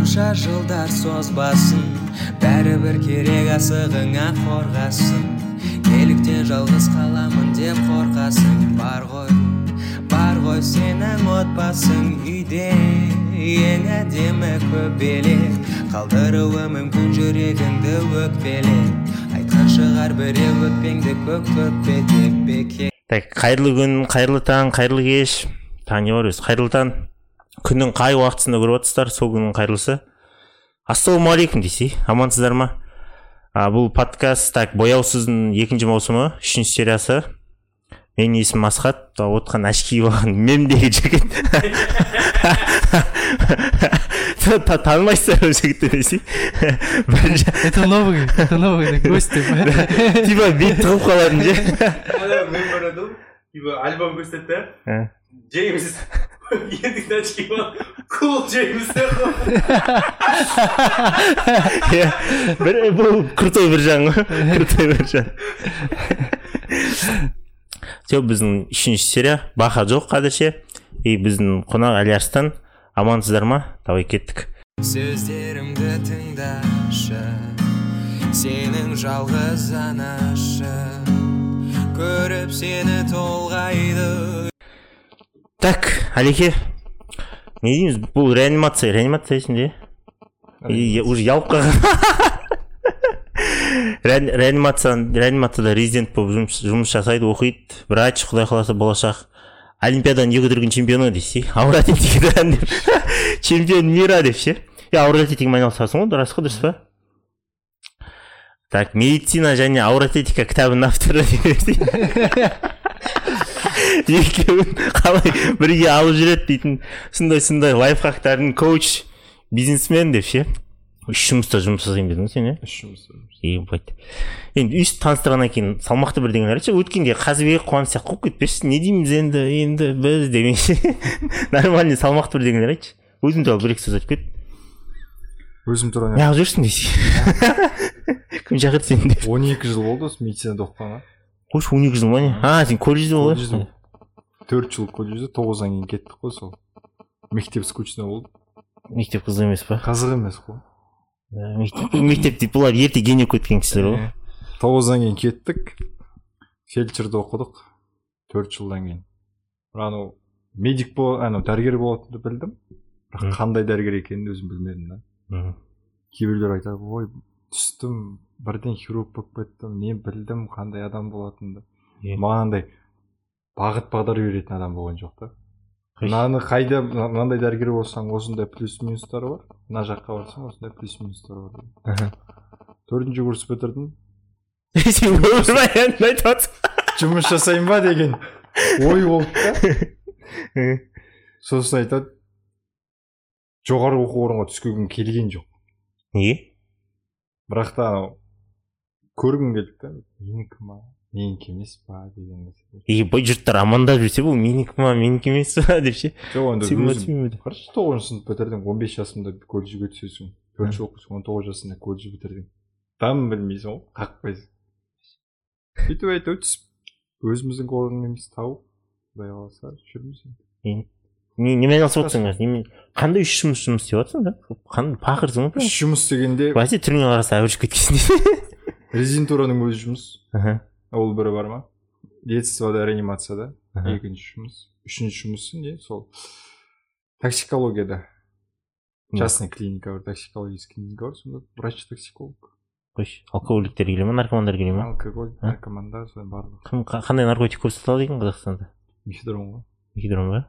қанша жылдар созбасын бәрібір керек асығыңа қорғасын. Неліктен жалғыз қаламын деп қорқасың бар ғой бар ғой сенің отбасың үйде. Ең әдемі көбелек қалдыруы мүмкін жүрегіңді өкпелеп айтқан шығар біреу өкпеңді көк төкпе деп бекер. Так қайырлы күн қайырлы таң қайырлы кеш. Таң не бар өзі? Қайырлы таң. Күннің қай уақытысында көріп жатырсыздар сол күннің қайырлысы? Ассалаумағалейкум десей амансыздар ма? А, бұл подкаст так бояусыздың екінші маусымы үшінші сериясы. Менің есімім асхат отқан очки болған мемдегі жігіт. Танымайсыздар ол жігітті десей Это новый, это новый гость. типа бет тығып қалатын ше? Мен барадым типа джеймс кул джеймс бір бұл крутой бір жан ғой крутой бір жан все біздің үшінші серия баха жоқ қазірше и біздің қонақ әлиарстан амансыздар ма давай кеттік сөздерімді тыңдашы сенің жалғыз анашы көріп сені толғайды так әлеке не дейміз бұл реанимация реанимация есіңде И уже ялып қалған Реани- реанимация реанимацияда резидент болып жұмыс, жұмыс жасайды оқиды. Врач құдай қаласа болашақ. Олимпиаданың екі дүркін чемпионы дейсіз ауыр атлетикадан деп. Чемпион мира деп ше. Е ауыр атлетикамен айналысасың ғой рас қой дұрыс па? Так медицина және ауыр атлетика кітабының авторы екеуін қалай бірге алып жүреді дейтін сондай сондай лайфхактардың коуч бизнесмен деп ше? Үш жұмыста жұмыс жасаймын дедің ғой сен иә үш жұмыс ебать енді өйстіп таныстырғаннан кейін салмақты бірдеңелер айтшы өткенде қазыбек қуаныш сияқты қуып кетпеші. Не дейміз енді енді біз демекші. Нормальный салмақты бірдеңелер айтшы. Өзің туралы бір екі сөз айтып кет. Өзім туралы неғып жүрсің десей кім шақырды сені деп. Он екі жыл болды осы медицинада оқығанға. Қойшы он екі жыл ма не? А сен колледжде Колледжде. Төрт жыл колледжде тоғыздан кейін кеттік қой сол. Мектеп скучно болды. Мектеп қызық емес па? Қызық емес қой. Ә, мектеп мектеп бұлар ерте гениев кеткен кісілер ғой. Тоғыздан кейін кеттік. Фельдшерді оқыдық. Төрт жылдан кейін. Анау медик бол анау дәрігер болатынымды білдім. Бірақ қандай дәрігер екенін өзім білмедім да. Кейбіреулер айтады ой түстім бірден хирург болып кеттім мен білдім қандай адам болатынымды маған андай бағыт бағдар беретін адам болған жоқ та. Мынаны қайда мына- мынандай дәрігер болсаң осындай плюс минустары бар. Мына жаққа барсаң осындай плюс минустары бар төртінші курс бітірдім. Сен айтып жұмыс жасайын ба деген ой болды да. Сосын айтады жоғары оқу орынға түскенге келген жоқ. Неге? Бірақ та көргім келді да менікі ма менікі емес па деген ебай жұрттар амандап жүрсе бұл менікі ма менікі емес па деп ше жоқ ма өзім қарашы тоғызыншы сынып бітірдің он бес жасымда колледжге түсесің төрт жыл оқисың он тоғыз жасында колледж бітірдің дам білмейсің ғой қақпайсың сөйтіп әйтеуір түсіп өзіміздің орнымызды тауып құдай қаласа жүрміз енді не немен айналысып жатрсың қазір немен қандай үш жұмыс жұмыс істеп жатрсың да қандай пақырсың ғой үш жұмыс дегенде бәсе түріңе қараса әбіршіп кеткенсің резидентураның өзі жұмыс Аха, ол бірі бар ма детствода реанимацияда екінші жұмыс үшінші жұмысы не сол токсикологияда частный клиника бар токсикологический клиника бар сонда врач токсиколог қойшы алкоголиктер келе ма наркомандар келе ма алкоголь А? наркомандар сол барлығы кім қа- қандай наркотик көп сатылады екен қазақстанда мефедрон ғой мефедрон ба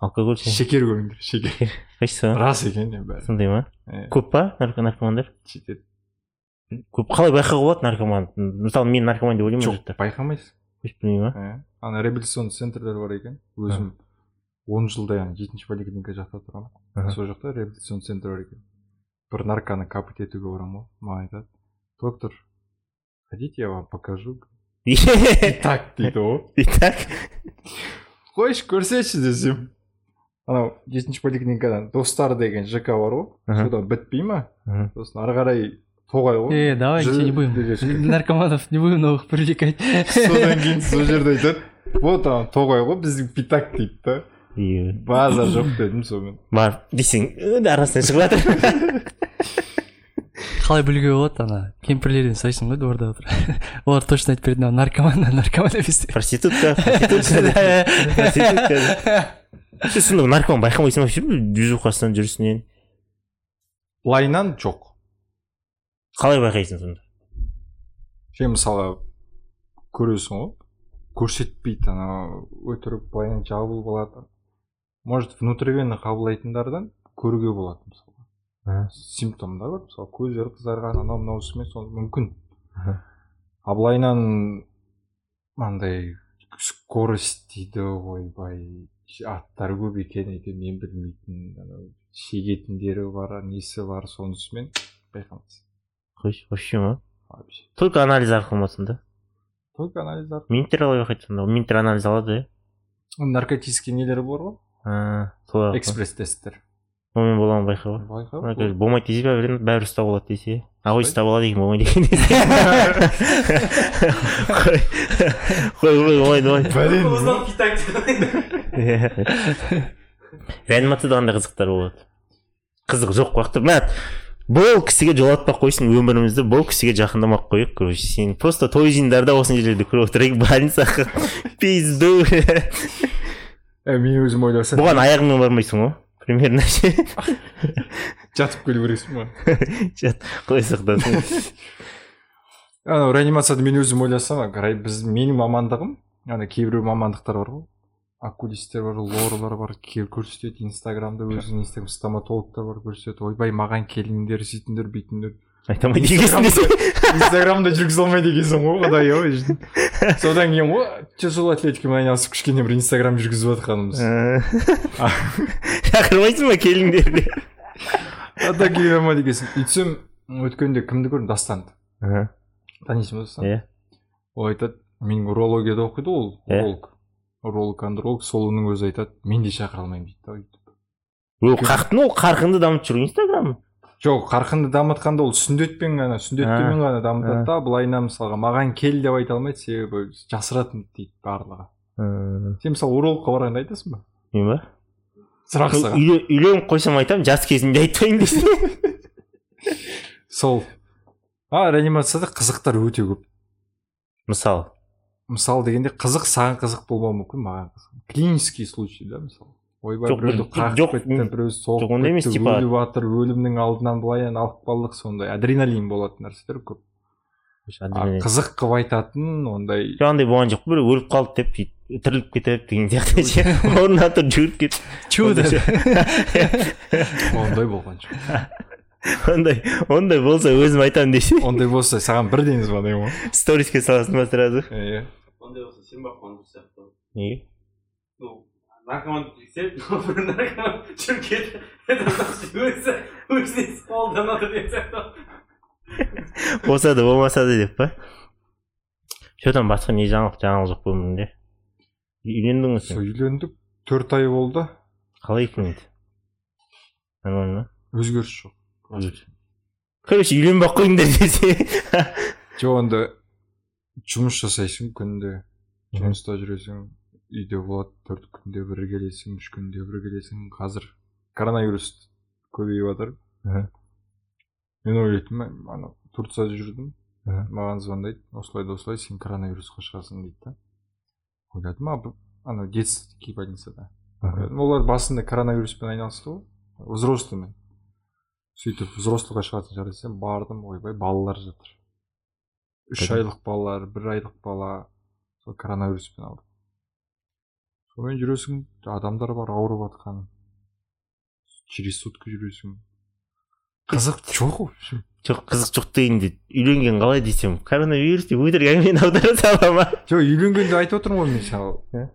алкоголь ше- шекер көріңдер шекер қайсысы рас екен бәрі сондай ма көп па нарко- наркомандар жетеді көп қалай байқауға болады наркоман? Мысалы мен наркоман деп ойлаймын жоқ қойшы білмеймін ма Е, ана реабилитационный центрлер бар екен. Өзім он жылдай ана жетінші поликлиника жақта тұрамын. Сол жақта реабилитационный центр бар екен. Бір нарконы капать етуге барамын ғой. Маған айтады доктор хотите я вам покажу? Так дейді ғой. Итак қойшы көрсетші десем. Анау жетінші поликлиникадан достар деген жк бар ғой. Содан бітпей ма? Сосын ары қарай тоғай ғой. Э, давай ничего не будем. Наркоманов не будем новых привлекать. содан кейін сол жерде айтады. Вот ана тоғай ғой біздің питак дейді да. Иә. базар жоқ дедім сонымен. Барып десең арасынан шығып жатыр. Қалай білуге болады ана? Кемпірлерден сұрайсың ғой дворда отырып олар точно айтып береді мынау наркоман наркоман емес деп. Проститутка проститутка. Проститутка. Сен сонда наркоман байқамайсың ба вообще движухасынан жүрісінен лайнан жоқ. Қалай байқайсың сонда? Сен мысалға көресің ғой. Көрсетпейді анау өтірік былайынан жабылып алады может внутривенно қабылдайтындардан көруге болады мысалға. Симптомдар бар. Мысалы көздері қызарған анау мынаусымен сол мүмкін. Аха. а былайынан андай скорость дейді ойбай аттары көп екен әйтеуір мен білмейтін анау шегетіндері бар несі бар сонысымен байқамайсың. Вообще ма вообще только анализ арқылы ма сонда только анализ арқылы минттер қалай байқайды сонда минттер анализ алады наркотический нелер бар ғой иә солар экспресс тесттер онымен бола ма байқа қазір болмайды десе бәрібір бәрібір ұстап алады десе а қой ұстап алады екен болмайды екен десе қой қой болмайды болмайды реанимацияда қандай қызықтар болады қызық жоқ уақытта мә бұл кісіге жолатпай ақ қойсын өмірімізді бұл кісіге жақындамай ақ қояйық короче сен просто той жиындарда осындай жерлерде көріп отырайық больницаға пизду. Ә, мен өзім ойласам бұған аяғыңмен бармайсың ғой примерно. Ше жатып келу керексің ба? Жат құдай сақтасын. Анау реанимацияда мен өзім ойласам біз менің мамандығым ана кейбір мамандықтар бар ғой. Окулисттер бар лорлар бар келіп көрсетеді инстаграмда өзінің инстаграм стоматологтар бар көрсетеді ойбай маған келіңдер сөйтіңдер бүйтіңдер айта алмайды екенсің десе инстаграмда жүргізе алмайды екенсің ғой құдай ау содан кейін ғой тяжело атлетикамен айналысып кішкене бір инстаграм жүргізіп жатқанымыз. Шақырмайсың ба келіңдер деп келе дегенсің. Өйтсем өткенде кімді көрдім? Дастанды танисың ба дастанды иә. Ол айтады мен урологияда оқиды ол Иә. уролог. Уролог андролог сол оның өзі айтады мен де шақыра алмаймын дейді да өйтіп. Ол қақтың ол қарқынды дамып жүр инстаграм жоқ қарқынды дамытқанда ол сүндетпен ғана сүндеттемен ғана дамытады да былайына мысалға маған кел деп айта алмайды себебі жасыратын дейді барлығы. Сен мысалы урологқа барғанда айтасың ба? Мен ба сұрақ саған. Үйле- үйленіп қойсам айтамын жас кезімде айтпаймын дейсің сол. А реанимацияда қызықтар өте көп. Мысалы мысалы дегенде қызық саған қызық болмауы мүмкін маған қызық. Клинический случай да мысалы. Ойбай Жоқ, біреуді қағып жоқ, кетті біреу жоқ, соғып ондай емес, кетті типа- өліп жатыр өлімнің алдынан былайынан алып қалдық сондай адреналин болатын нәрселер көп. А қызық қылып айтатын ондай андай болған жоқ біреу өліп қалды деп сөйтіп тіріліп кетіп деген сияқты ше. Орнынан тұрып жүгіріп кетіп чудо. ондай болған жоқ. Ондай ондай болса өзім айтамын десе. Ондай болса саған бірден звондаймын ғой сториске саласың ба сразу? Иә Дұрыс сияқты ғой. неге Ну, наркоман келсе, бір наркоман жүріп кетті. Это значит, өзі өзіне қолдан отыр деген сияқты. болса да болмаса да деп па че там басқа не жаңалық жаңалық жоқ па өміріңде үйлендіңіз үйлендік төрт ай болды қалай екен енді нормально өзгеріс жоқ короче үйленбей ақ қойыңдар десе жоқ онда жұмыс жасайсың күнде жұмыста жүресің үйде болады төрт күнде бір келесің үш күнде бір келесің. Қазір коронавирус көбейіп жатыр. Мен ойлайтынмын ана турцияда жүрдім. Маған звондайды осылай да осылай сен коронавирусқа шығасың дейді да. Ойладым а анау детский больницада. Олар басында коронавируспен айналысты ғой. Взрослыймен сөйтіп взрослыйға шығатын шығар десем бардым ойбай балалар жатыр. Үш айлық балалар бір айлық бала. Коронавируспен ауырып сонымен жүресің адамдар бар ауырып жатқан через сутки жүресің. Қызық жоқ в общем жоқ қызық жоқ дегенде үйленген қалай десем коронавирус деп өтірік әңгімені аудара сала ма? Жоқ үйленгенде айтып отырмын ғой мен саған. Иә.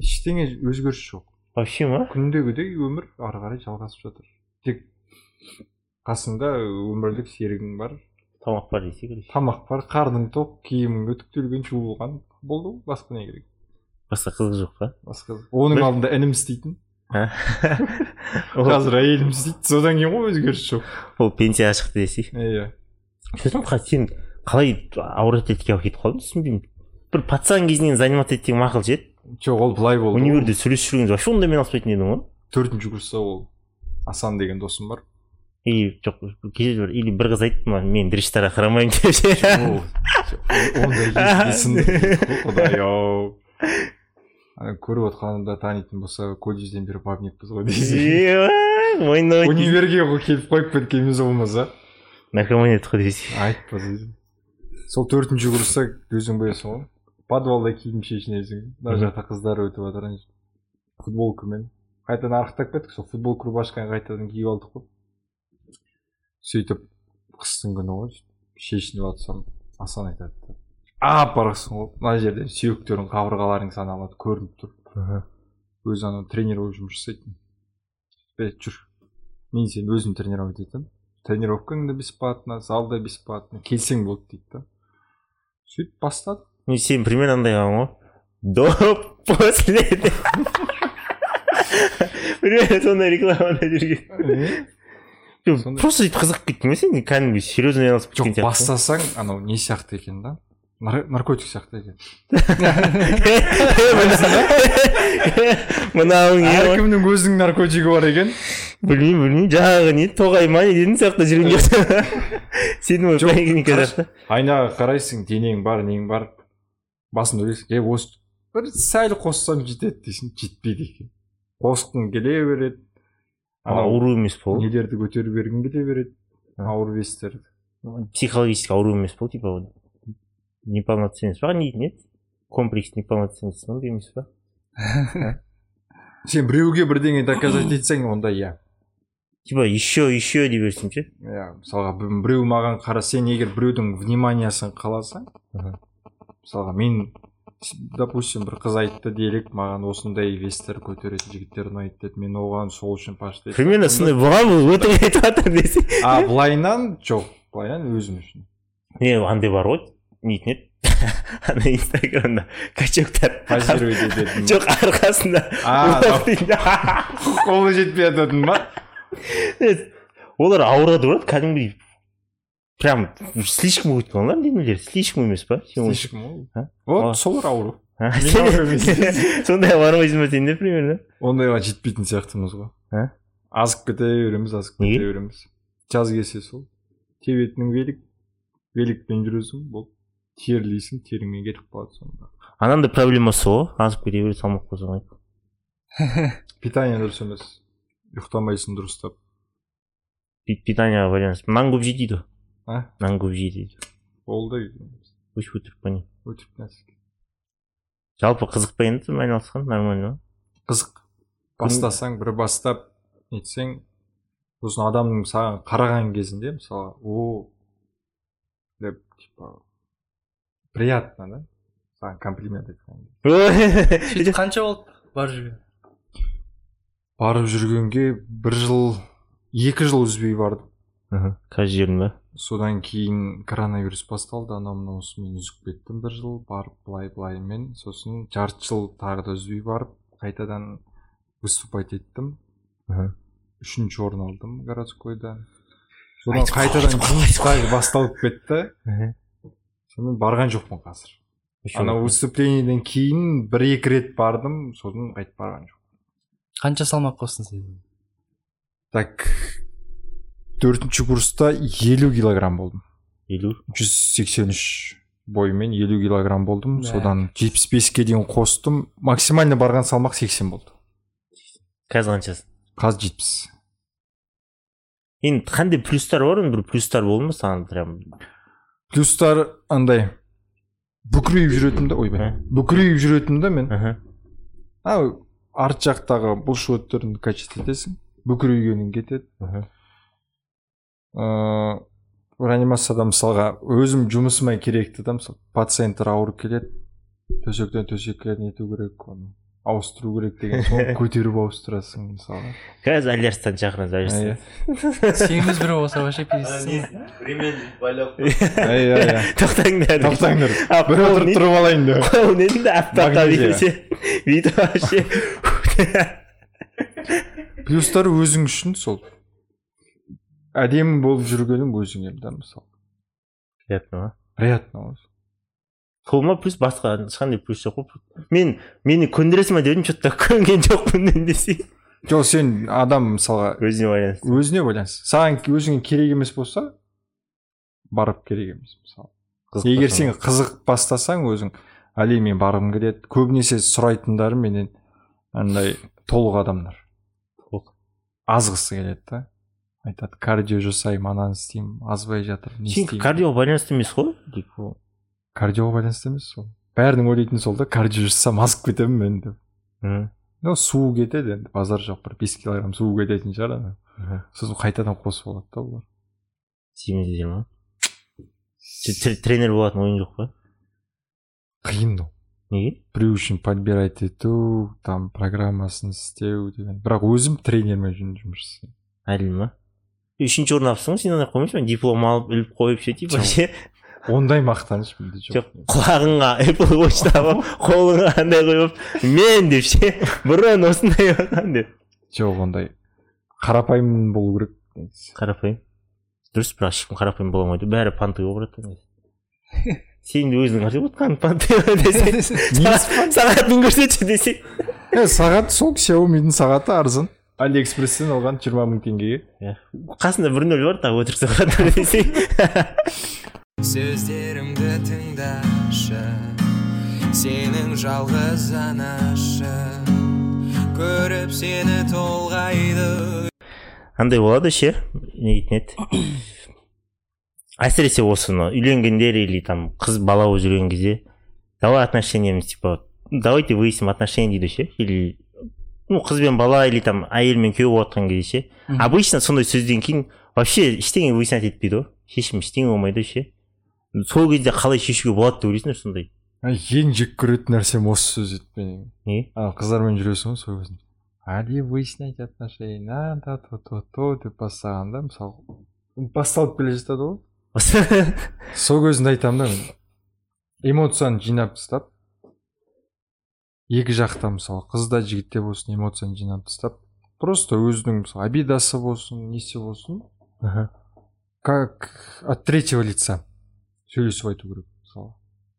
ештеңе өзгеріс жоқ. Вообще ма? Күндегідей өмір ары қарай жалғасып жатыр. Тек қасыңда өмірлік серігің бар. Тамақ бар десе тамақ бар қарның тоқ киімің үтіктелген жуылған болды ғой басқа не керек. Басқа қызық жоқ па? Басқа оның алдында інім істейтін. Ол, қазір әйелім істейді. Содан кейін ғой өзгеріс жоқ. Ол пенсияға шықты десе иә. Сен қалай ауыр атлетикаға кетіп қалдың? Түсінбеймін бір пацан кезінен заниматься етсең мақұл ше еді жоқ ол былай болды. Универде сөйлесіп жүрген вообще ондай мен алыспайтын едім ғой. Төртінші курста ол асан деген досым бар. И жоқ кезде бір или бір қыз айтты маған мен дрештарға қарамаймын деп ше. Ондай құдай ау көріп отқанымда танитын болса колледжден бері бабникпіз ғой дейсің мойнына универге келіп қойып кеткеніміз болмаса. Наркоман едік қой дейсің айтпа сол төртінші курста өзің білесің ғой. Подвалда киім шешінесің. Мына жақта қыздар өтіп жатыр футболкамен. Қайтадан арықтап кеттік сол футболка рубашканы қайтадан киіп алдық қой. Сөйтіп қыстың күні ғой шешініп жатсам асан айтады апарасың ғой мына жерден сүйектерің қабырғаларың саналады көрініп тұр. Өзі ана тренер болып жұмыс жасайтын. Е жүр. Мен сені өзім тренировать етемін тренировкаң да бесплатно зал да бесплатно келсең болды дейді да. Сөйтіп бастадық. Мен сен примерно андай қылған ғой. До после. Примерно сондай рекламада жүрген. Просто сөйтіп қызығып кеттің ба сен кәдімгі серьезно айналысып кеткен жоқ сияқты бастасаң анау не сияқты екен да нар- наркотик сияқты екен мынауың әркімнің өзінің наркотигі бар екен білмеймін білмеймін жаңағы не тоғай ма не дедің сияқты жүрген сияқты айнаға қарайсың денең бар нең бар басында ойлайсың е осы бір сәл қоссам жетеді дейсің жетпейді екен қосқың келе береді ауру емес па ол? нелерді көтеріп бергің келе береді. Ауыр вестерді психологический ауру емес па ол типа ол? Неполноценность ба не не комплекс неполноценности сондай емес па сен біреуге бірдеңе доказать етсең онда иә. Типа еще еще дей берсең ше? Иә мысалға бі- біреу маған қара сен егер біреудің вниманиясын қаласаң мысалға мен допустим бір қыз айтты делік маған осындай вестер көтеретін жігіттер ұнайды деді мен оған сол үшін пашт примерно сондай болған бұл өтірік айтып жатыр десең. А былайынан жоқ былайынан өзім үшін. Не андай бар ғой не дейтін еді ана инстаграмда качоктар позировать ететін жоқ арқасында. А, қолы жетпей жататын ба? Олар ауырады ғой кәдімгідей. Прям слишком өтіп қалған денелері слишком емес па слишком А? вот солар ауру А, Мен сен- ауру емес. сондай бармайсың ба сен де примерно ондайға жетпейтін сияқтымыз ғой азып кете береміз азып кете береміз жаз келсе сол тебетінің велик. Великпен жүресің болды терлейсің теріңмен кетіп қалады сонда анандай проблемасы ғой азып кете береді салмақ қозғамайды питание дұрыс емес ұйықтамайсың дұрыстап Пи- питанияға байланысты нан көп жейді дейді ғой а? Нан көп жейді дейді болды өшіп өтірік па не? Өтірік нәрсе жалпы қызық па енді айналысқан? Нормально ма? Қызық. Бастасаң бір бастап нетсең сосын адамның саған қараған кезінде мысалы о! деп типа приятно да? Саған комплимент айтқан сөйтіп қанша болды барып жүрген? Барып жүргенге бір жыл екі жыл үзбей бардым. Жерін ба содан кейін коронавирус басталды. Анау мынаусымен үзіп кеттім бір жыл барып былай былаймен сосын жарты жыл тағы да үзбей барып қайтадан выступать еттім. Мхм. үшінші орын алдым городскойда. Содан қайтадан жұмыс басталып кетті. Сонымен барған жоқпын қазір. Ана выступлениеден кейін бір екі рет бардым сосын қайтып барған жоқ қанша салмақ қостың сен так төртінші курста елу килограмм болдым. Елу? Жүз сексен үш боймен елу килограмм болдым. Мә. содан жетпіс беске дейін қостым. Максимально барған салмақ сексен болды. Қазір қаншасың қазір жетпіс. Енді қандай плюстар бар? Оның бір плюстар болды ма саған прям? Плюстар андай. Бүкірейіп жүретінмін да ойбай. Бүкірейіп жүретінмін да мен. А арт жақтағы бұлшықеттерін качать етесің бүкірейгенің кетеді. Мхм. Ыыы реанимацияда мысалға өзім жұмысыма керекті да мысалы пациенттер ауырып келеді төсектен төсекке нету керек оны ауыстыру керек деген соң көтеріп ауыстырасың мысалға қазір алярстан шақырамыз иә. Алярстан сегіз біреу болса вообще пиздец. Ремень байлап иә иә тоқтаңдар. Тоқтаңдар. Бір отырып тұрып алайын деп қол недің де аппаққа Магнезия. берсе бүйтіп вообще. Плюстар өзің үшін сол. Әдемі болып жүргенің өзіңе да мысалы. Приятно ма? Приятно ғой сол ма плюс басқа ешқандай плюс жоқ қой мен мені көндіресің ба дедім че то көнген жоқпын десең жоқ сен адам мысалға өзіне байланысты. өзіне байланысты. Саған өзіңе керек емес болса барып керек емес мысалы. Егер сен қызық бастасаң өзің әли мен барғым келеді. Көбінесе сұрайтындары менен андай толық адамдар. Толық. азғысы келеді да. Айтады кардио жасаймын ананы істеймін азбай жатыр не істеймін кардиоға байланысты емес қой типа кардиоға байланысты емес сол бәрінің ойлайтыны сол да кардио жасасам азып кетемін мен деп ну су кетеді енді базар жоқ бір бес килограмм су кететін шығар ана сосын қайтадан қосып алады да олар. Семіздер ма тренер болатын ойың жоқ па? Қиын ол неге? Біреу үшін подбирать ету там программасын істеу деген. Бірақ өзім тренермен жұмыс жасаймын әділ ма үшінші орын алыпсың ғой сен ондай қоймайсың диплом алып іліп қойып ше типа ше ондай мақтаныш менде жоқ жоқ құлағыңа apple watch тағып қолыңа андай қойып мен деп ше бұрын осындай болған деп жоқ ондай қарапайым болу керек негізі. қарапайым дұрыс бірақ ешкім қарапайым бола алмайды бәрі панты болып барады сен де өзің айтып отқан панты десең сағат- сағатын көрсетші десең сағат сол xiaomi'дің сағаты арзан алиэкспресстен алған жиырма мың теңгеге. Қасында бір нөл бар тағы өтірік сағат десең сөздерімді тыңдашы сенің жалғыз анашың көріп сені толғайды. Андай болады ше? Не дейтін еді? Әсіресе осыны үйленгендер или там қыз бала болып жүрген кезде давай отношениямыз типа давайте выясним отношения дейді ше? Или ну қыз бен бала или там әйел мен күйеу болып жатқан кезде ше обычно сондай сөзден кейін вообще ештеңе выяснять етпейді ғой. Шешім ештеңе болмайды ше сол кезде қалай шешуге болады деп ойлайсыңдар сондай. Ай, ең жек көретін нәрсем осы сөз еді менің. Не? Ана қыздармен жүресің ғой сол кезде. Али выяснять отношения. Да то то то деп бастағанда мысалы басталып келе жатады ғой. Сол кезінде айтамын да мен. Эмоцияны жинап тастап екі жақта мысалы қыз да жігіт те болсын эмоцияны жинап тастап просто өзінің мысалы обидасы болсын несі болсын Аха. как от третьего лица сөйлесіп айту керек мысалы.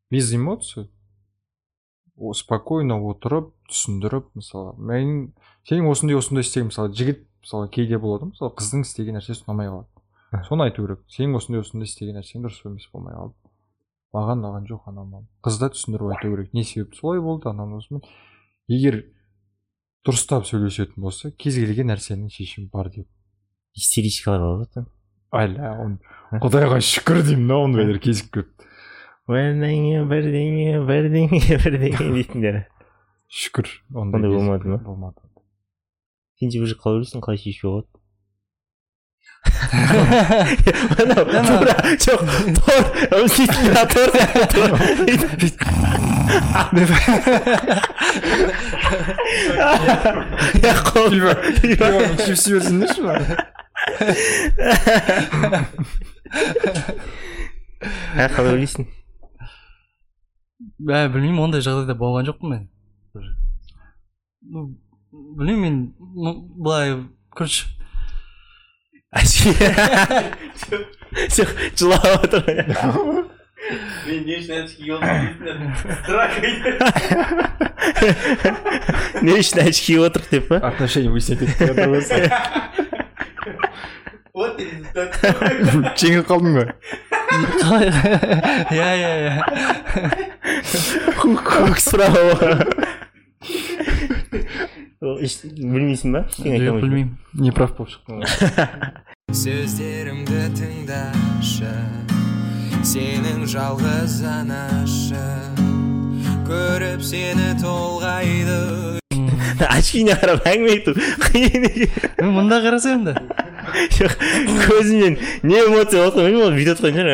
Без эмоций о- спокойно отырып түсіндіріп мысалы мен сенің осындай осындай істеген мысалы жігіт мысалы кейде болады мысалы қыздың істеген нәрсесі ұнамай қалады. Соны айту керек сенің осындай осындай істеген нәрсең дұрыс емес болмай қалды маған ұнаған жоқ анау қыз да түсіндіріп айту керек. Не себепті солай болды анау осымен. Егер дұрыстап сөйлесетін болса кез келген нәрсенің шешімі бар деп. Истеричкалар бар ғой оны құдайға шүкір деймін да ондайлар кезіп көп бірдеңе бірдеңе бірдеңе бірдеңе дейтіндер. Шүкір Ондай болмады ма? болмады. Сен же уже қалай ойлайсың қалай шешуге болады? Тор я ә қалай ойлайсың бә білмеймін ондай жағдайда болған жоқпын мен ну білмеймін мен былай короче жоқ жылап отыр мен не үшін очки киіп отырмын дракой не үшін очки киіп отыр деп па отношения выяснять етіп вот результат қалдың ба қалай иә иә иә білмейсің ба ештеңе айта жоқ ба? білмеймін неправ болып шықтың ғой сөздерімді тыңдашы сенің жалғыз анашың көріп сені толғайды очкиіне қарап әңгіме айту. Қиын екен мен мында қарасам да. Жоқ көзімнен не эмоция болса білмеймін ол бүйтіп отқан шығар.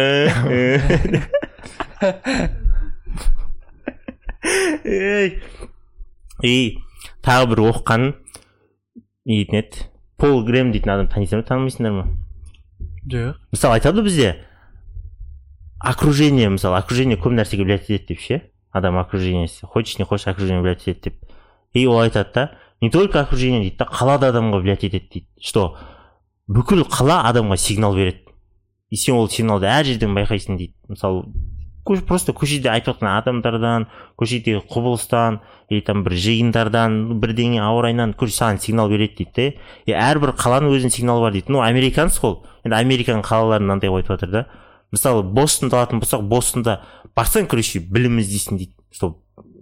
Ей и тағы бір оқығаным не дейтін еді пол грэм дейтін адам танисыңдар ма танымайсыңдар ма? Жоқ. Мысалы айтады ғой бізде окружение мысалы окружение көп нәрсеге влиять етеді деп ше? Адам окружениесі. Хочешь не хочешь окружение влиять етеді деп. И ол айтады да не только окружение дейді да қала да адамға влиять етеді дейді. Что? Бүкіл қала адамға сигнал береді. И сен ол сигналды әр жерден байқайсың дейді. Мысалы просто көшеде айтып жатқан адамдардан көшедегі құбылыстан или там бір жиындардан бірдеңе ауа райынан саған сигнал береді дейді де. И әрбір қаланың өзінің сигналы бар дейді. Ну американец қой енді американың қалаларын мынандай қылып айтып жатыр да. Мысалы бостонды алатын болсақ бостонда барсаң короче білім іздейсің дейді. Сол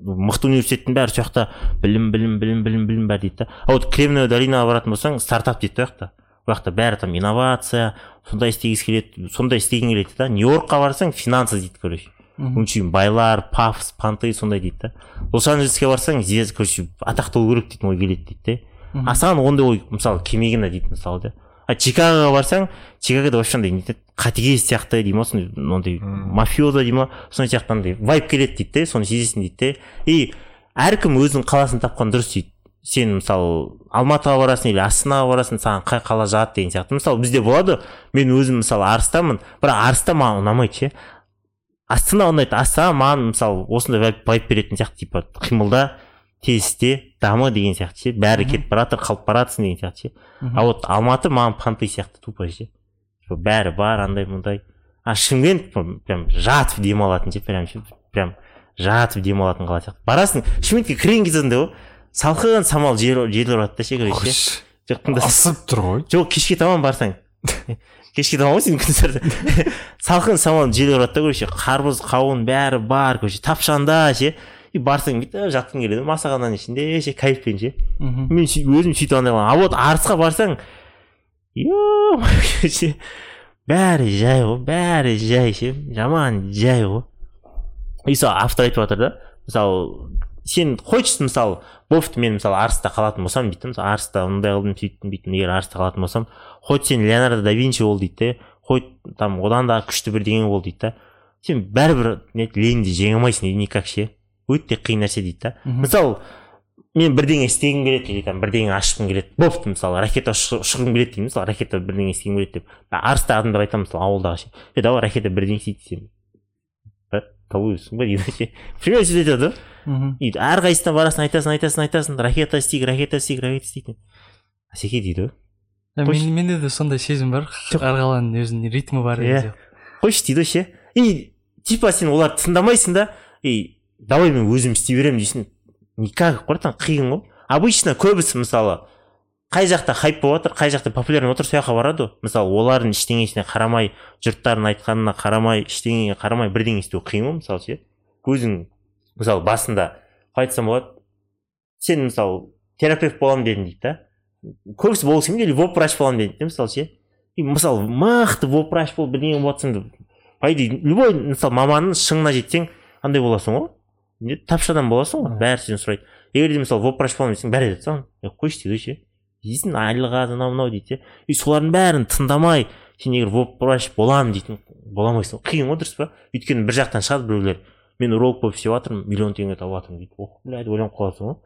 мықты университеттің бәрі сол жақта білім білім білім білім білім бәрі дейді да. А вот кремниевая долинаға баратын болсаң стартап дейді да жақта. Ол жақта бәрі там инновация сондай істегісі келеді сондай істегің келеді да. Нью йоркқа барсаң финансы дейді короче өңшейін байлар пафос понты сондай дейді да лос анджелеске барсаң здесь короче атақты болу керек дейтін ой келеді дейді да а саған ондай ой мысалы келмеген дейді мысалы да а чикагоға барсаң чикагода вообще андай не етеді қатыгез сияқты дей ма сондай ондай мафиоза дей ма сондай сияқты андай вайб келеді дейді де соны сезесің дейді де. И әркім өзінің қаласын тапқан дұрыс дейді. Сен мысалы алматыға барасың или астанаға барасың саған қай қала жағады деген сияқты. Мысалы бізде болады. Мен өзім мысалы арыстамын бірақ арыста маған ұнамайды ше. Астана ұнайды. Астана маған мысалы осындай вайб беретін сияқты типа қимылда тез істе дамы деген сияқты ше бәрі кетіп бара жатыр қалып бара жатрсың деген сияқты ше. А вот алматы маған понты сияқты тупо ше. Бәрі бар андай мындай а шымкент прям- жатып демалатын ше прям ше прям жатып демалатын қала сияқты. Барасың шымкентке кірген кезде андай ғой салқын самал жел жел ұрады да ше короче ше. ысып тұр ғой. Жоқ кешке таман барсаң. кешке таман ғой сен күндізі салқын самал жел ұрады да короче қарбыз қауын бәрі бар короче тапшанда ше и барсаң бүйтіп жатқың келеді. Масағананың ішінде ше кайфпен ше. Мен өзім сөйтіп андай а вот арысқа барсаң е бәрі жай ғой бәрі жай ше жаман жай ғой. И мысалы автор айтып жатыр да мысалы сен хочешь мысалы бопты мен мысалы арыста қалатын болсам дейді да, мысалы арыста мындай қылдым сөйттім бүйттім егер арыста қалатын болсам хоть сен леонардо да винчи бол дейді де хоть там одан да күшті бірдеңе бол дейді да. Сен бәрібір ленинді жеңе алмайсың никак ше. Өте қиын нәрсе дейді да. Мысалы мен бірдеңе істегім келеді или там бірдеңе ашқым келеді. Бопты мысалы ракета ұш- ұшқым келеді деймін мысалы ракета бірдеңе істегім келеді деп. А арыста адамдар айтамын мысалы ауылдағы ше е давай ракета бірдеңе істейді сен «Ә, талуйсың ба дейді ше. Примерно сөйтіп айтады ғой и әрқайсысына барасың айтасың айтасың айтасың ракета істейік ракета істейік ракета істейік асеке дейді менде де сондай сезім бар. Әр қаланың өзінің ритмі бар Иә. қойшы дейді ғой ше и типа сен оларды тыңдамайсың да и давай мен өзім істей беремін дейсің. Никак братан қиын ғой. Обычно көбісі мысалы қай жақта хайп болып жатыр қай жақта популярный болып жатыр сол жаққа барады ғой. Мысалы олардың ештеңесіне қарамай жұрттардың айтқанына қарамай ештеңеге қарамай бірдеңе істеу қиын ғой мысалы ше. Өзің мысалы басында қалай айтсам болады. Сен мысалы терапевт боламын дедің дейді да. Көбісі болғысы келмейді или врач боламын дейді да мысалы ше? И мысалы мықты врач болып бірдеңе болып жатсаң да по идее любой мысалы маманның шыңына жетсең андай боласың ғой. Тапшы боласың ғой бәрі сізден сұрайды. Егер де мысалы врач боламын десең бәрі айтады саған е қойшы дейді ғой ше дейсің айлығы анау мынау дейді и солардың бәрін тыңдамай сен егер врач боламын дейтін бола алмайсың. Қиын ғой дұрыс па? Өйткені бір жақтан шығады біреулер. Мен уролог болып істеп жатырмын миллион теңге тауып жатырмын дейді. Ох блядь ойланып қаласың ғой.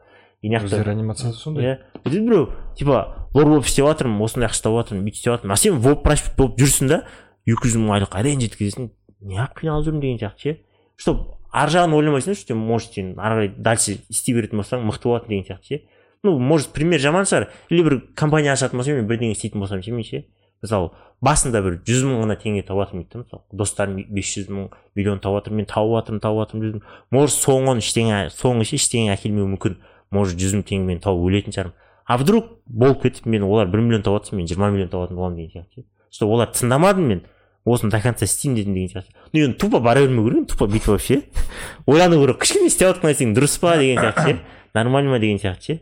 И мына жақта- өздері реанимацияда сондай иә дейді біреу типа лор болып істеп жатырмын осындай ақша тауып жатырмын бүйтіп істеп жатырмын а сен врач болып жүрсің да екі жүз мың айлық әрең жеткізесің. Неғып қиналып жүрмін деген сияқты ше. Чтобы ар жағын ойламайсың что может сен ары қарай дальше істей беретін болсаң мықты болатын деген сияқты ше. Ну может пример жаман шығар или бір компания ашатын болсам мен бірдеңе істейтін болсам ше мен ше. Мысалы басында бір жүз мың ғана теңге тауып жатырмын дейді да мысалы. Достарым бес жүз мың миллион тауып жатыр мен тауып жатырмын тауып жатырмын жүрмін может соңын ештеңе соңы ше ештеңе әкелмеуі мүмкін. Может жүз мың теңгемен тауып өлетін шығармын. А вдруг болып кетіп мен олар бір миллион тауып жатса мен жиырма миллион табатын боламын деген сияқты. Что олар тыңдамадым мен осыны до конца істеймін дедім деген сияқты. Ну енді тупо бара бермеу керек тупо бүйтіп вообще. Ойлану керек кішкене істеп жатқан нәрсең дұрыс па деген сияқты ше? Нормально ма деген сияқты ше?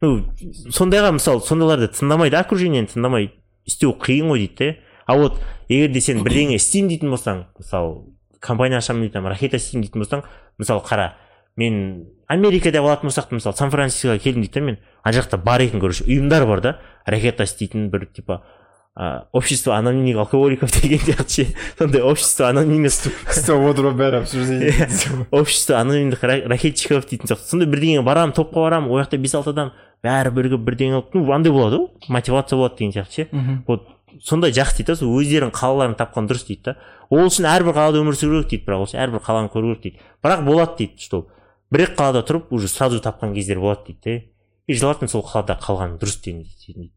Ну сондайға мысалы сондайларды тыңдамайды окружениені тыңдамай істеу қиын ғой дейді да а вот егер де сен бірдеңе істеймін дейтін болсаң мысалы компания ашамын дейтін ракета істеймін дейтін болсаң мысалы қара мен америкада болатын болсақ мысалы сан францискоға келдім дейді мен ана жақта бар екен короче ұйымдар бар да ракета істейтін бір типа а, общество анонимных алкоголиков деген сияқты ше сондай общество анонимных істеп отыр ғой бәрі обсуждение общество анонимных ра- ракетчиков дейтін сияқты. Сондай бірдеңеге барамын топқа барамын ол жақта бес алты адам бәрі бірігіп бірдеңе қылып ну андай болады ғой мотивация болады деген сияқты ше. Вот сондай жақсы дейді да сол өздерінің қалаларын тапқан дұрыс дейді да ол үшін әрбір қалада өмір сүру керек дейді бірақ ол үшін әрбір қаланы көру керек дейді. Бірақ болады дейді что бір екі қалада тұрып уже сразу тапқан кездер болады дейді да и желательно сол қалада қалған дұрыс деген дейді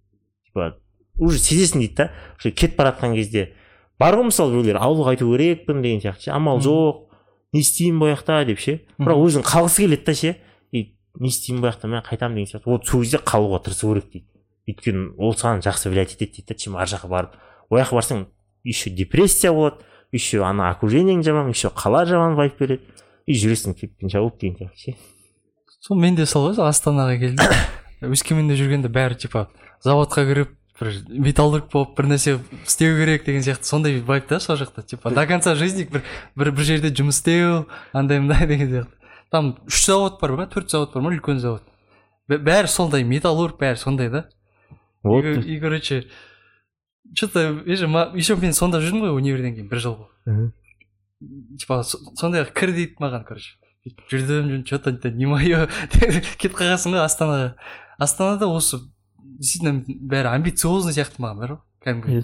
типа уже сезесің дейді да. Уже кетіп бара жатқан кезде бар ғой мысалы біреулер ауылға қайту керекпін деген сияқты ше амал жоқ не істеймін бұл жақта деп ше. Бірақ өзің қалғысы келеді да ше. И не істеймін бұл жақта мен қайтамын деген сияқты. Вот сол кезде қалуға тырысу керек дейді. Өйткені ол саған жақсы влиять етеді дейді да чем ар жаққа барып. Ол жаққа барсаң еще депрессия болады еще ана окружениең жаман еще қала жаман вайп береді. И жүресің кетпен жауып деген сияқты ше? Сол мен де сол ғой астанаға келдім. Өскеменде жүргенде бәрі типа заводқа кіріп бір металлург болып бір нәрсе істеу керек деген сияқты. Сондай вайп да сол жақта. Типа до конца жизни бір бір, бір жерде жұмыс істеу андай мындай деген сияқты. Там үш завод бар ма төрт завод бар ма? Үлкен завод. Бә- бәрі сондай металлург бәрі сондай да. Вот. И, короче че то еще мен сонда жүрдім ғой универден кейін бір жыл Мгм. Типа со- сондай кір дейді маған короче. Сөйтіп жүрдім че то не мое. Кетіп қалғансың ғой астанаға астанада осы действительно бәрі амбициозный сияқты маған бар ғой кәдімгі.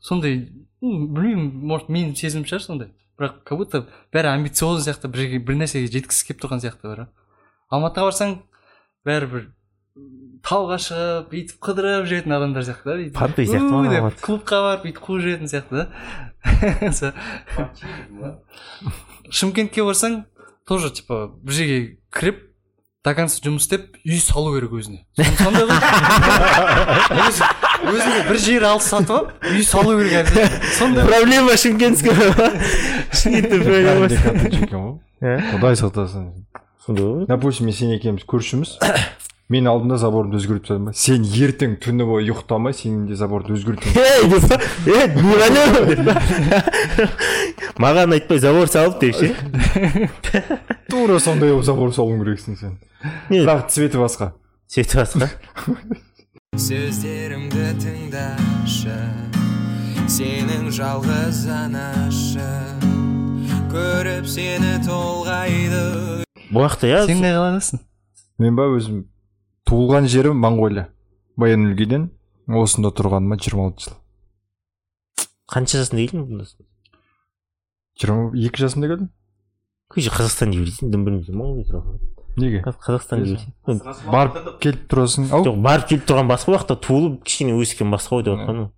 Сондай білмеймін может менің сезімім шығар сондай. Бірақ как будто бәрі амбициозный сияқты бір жерге бір нәрсеге жеткісі келіп тұрған сияқты бар ғой алматыға барсаң бәрі бір тауға шығып бүйтіп қыдырып жүретін адамдар сияқты да бүйтіп. Клубқа барып бүйтіп қуып жүретін сияқты да. шымкентке барсаң тоже типа бір жерге кіріп до конца жұмыс істеп үй салу керек өзіне. Сон- сондай ғой. Өзі- өзіңе бір жер алып сатып алып үй салу керек сондай проблема шымкентте проблема ғой құдай сақтасын сондай ғой допустим мен сен екеуміз көршіміз мен алдымда заборымды өзгертіп тастадым ба сен ертең түні бойы ұйықтамай сенің де заборды өзгертуің ей деп деп маған айтпай забор салып деп ше тура сондай забор салуың керексің сен. Не? Бірақ цветі басқа. Сөйтіп басқа? Сөздерімді тыңдашы сенің жалғыз анашы. Көріп сені толғайды. Бұл жақта иә сен қай қаладасың мен ба өзім туылған жерім моңғолия. Баян өлгейден осында тұрғаныма жиырма алты жыл. Қанша жасында келдің бұнда? Жиырма екі жасымда келдім. Қазақстан деп ойлайсың дым білмейсің монғолия туралы неге? Қазақстан деп ойлайсың барып келіп тұрасың. Ау? Жоқ барып келіп тұрған басқа бұл жақта туылып кішкене өскен басқа ғой деп жатқаным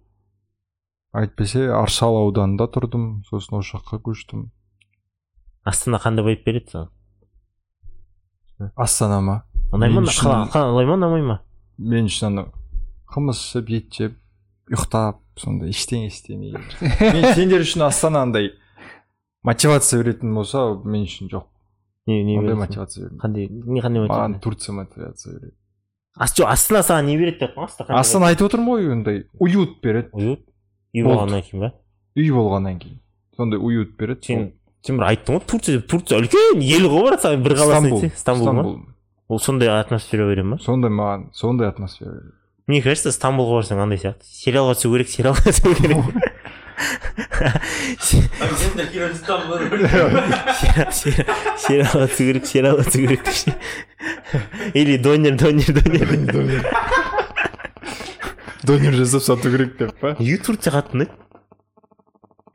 әйтпесе аршалы ауданында тұрдым сосын осы жаққа көштім. Астана қандай байып береді саған? Астана ма ұнай ма ұнай ма ұнамай ма мен үшін ана қымыз ішіп ет жеп ұйықтап сондай ештеңе істемей мен сендер үшін астана андай мотивация беретін болса мен үшін жоқ не не ондай мотивация бермейді қандай не қандай маған турция мотивация береді Ас- жоқ астана саған не береді деп жатқан астана астана айтып отырмын ғой ондай уют береді уют үй болғаннан кейін ба үй болғаннан кейін сондай уют береді сен сен бір айттың ғой турция деп турция үлкен ел ғой брат саған бір қаласын стамбул стамбул ма стамбул ол сондай атмосфера бере ма? Сондай маған сондай атмосфера береді. Мне кажется стамбулға барсаң андай сияқты? Сериалға түсу керек сериалға түсу керек. Сери- сериалға түсу керек сериалға түсу керек или донер донер донер. Донер жасап сату керек деп па? Неге турция қатты ұнайды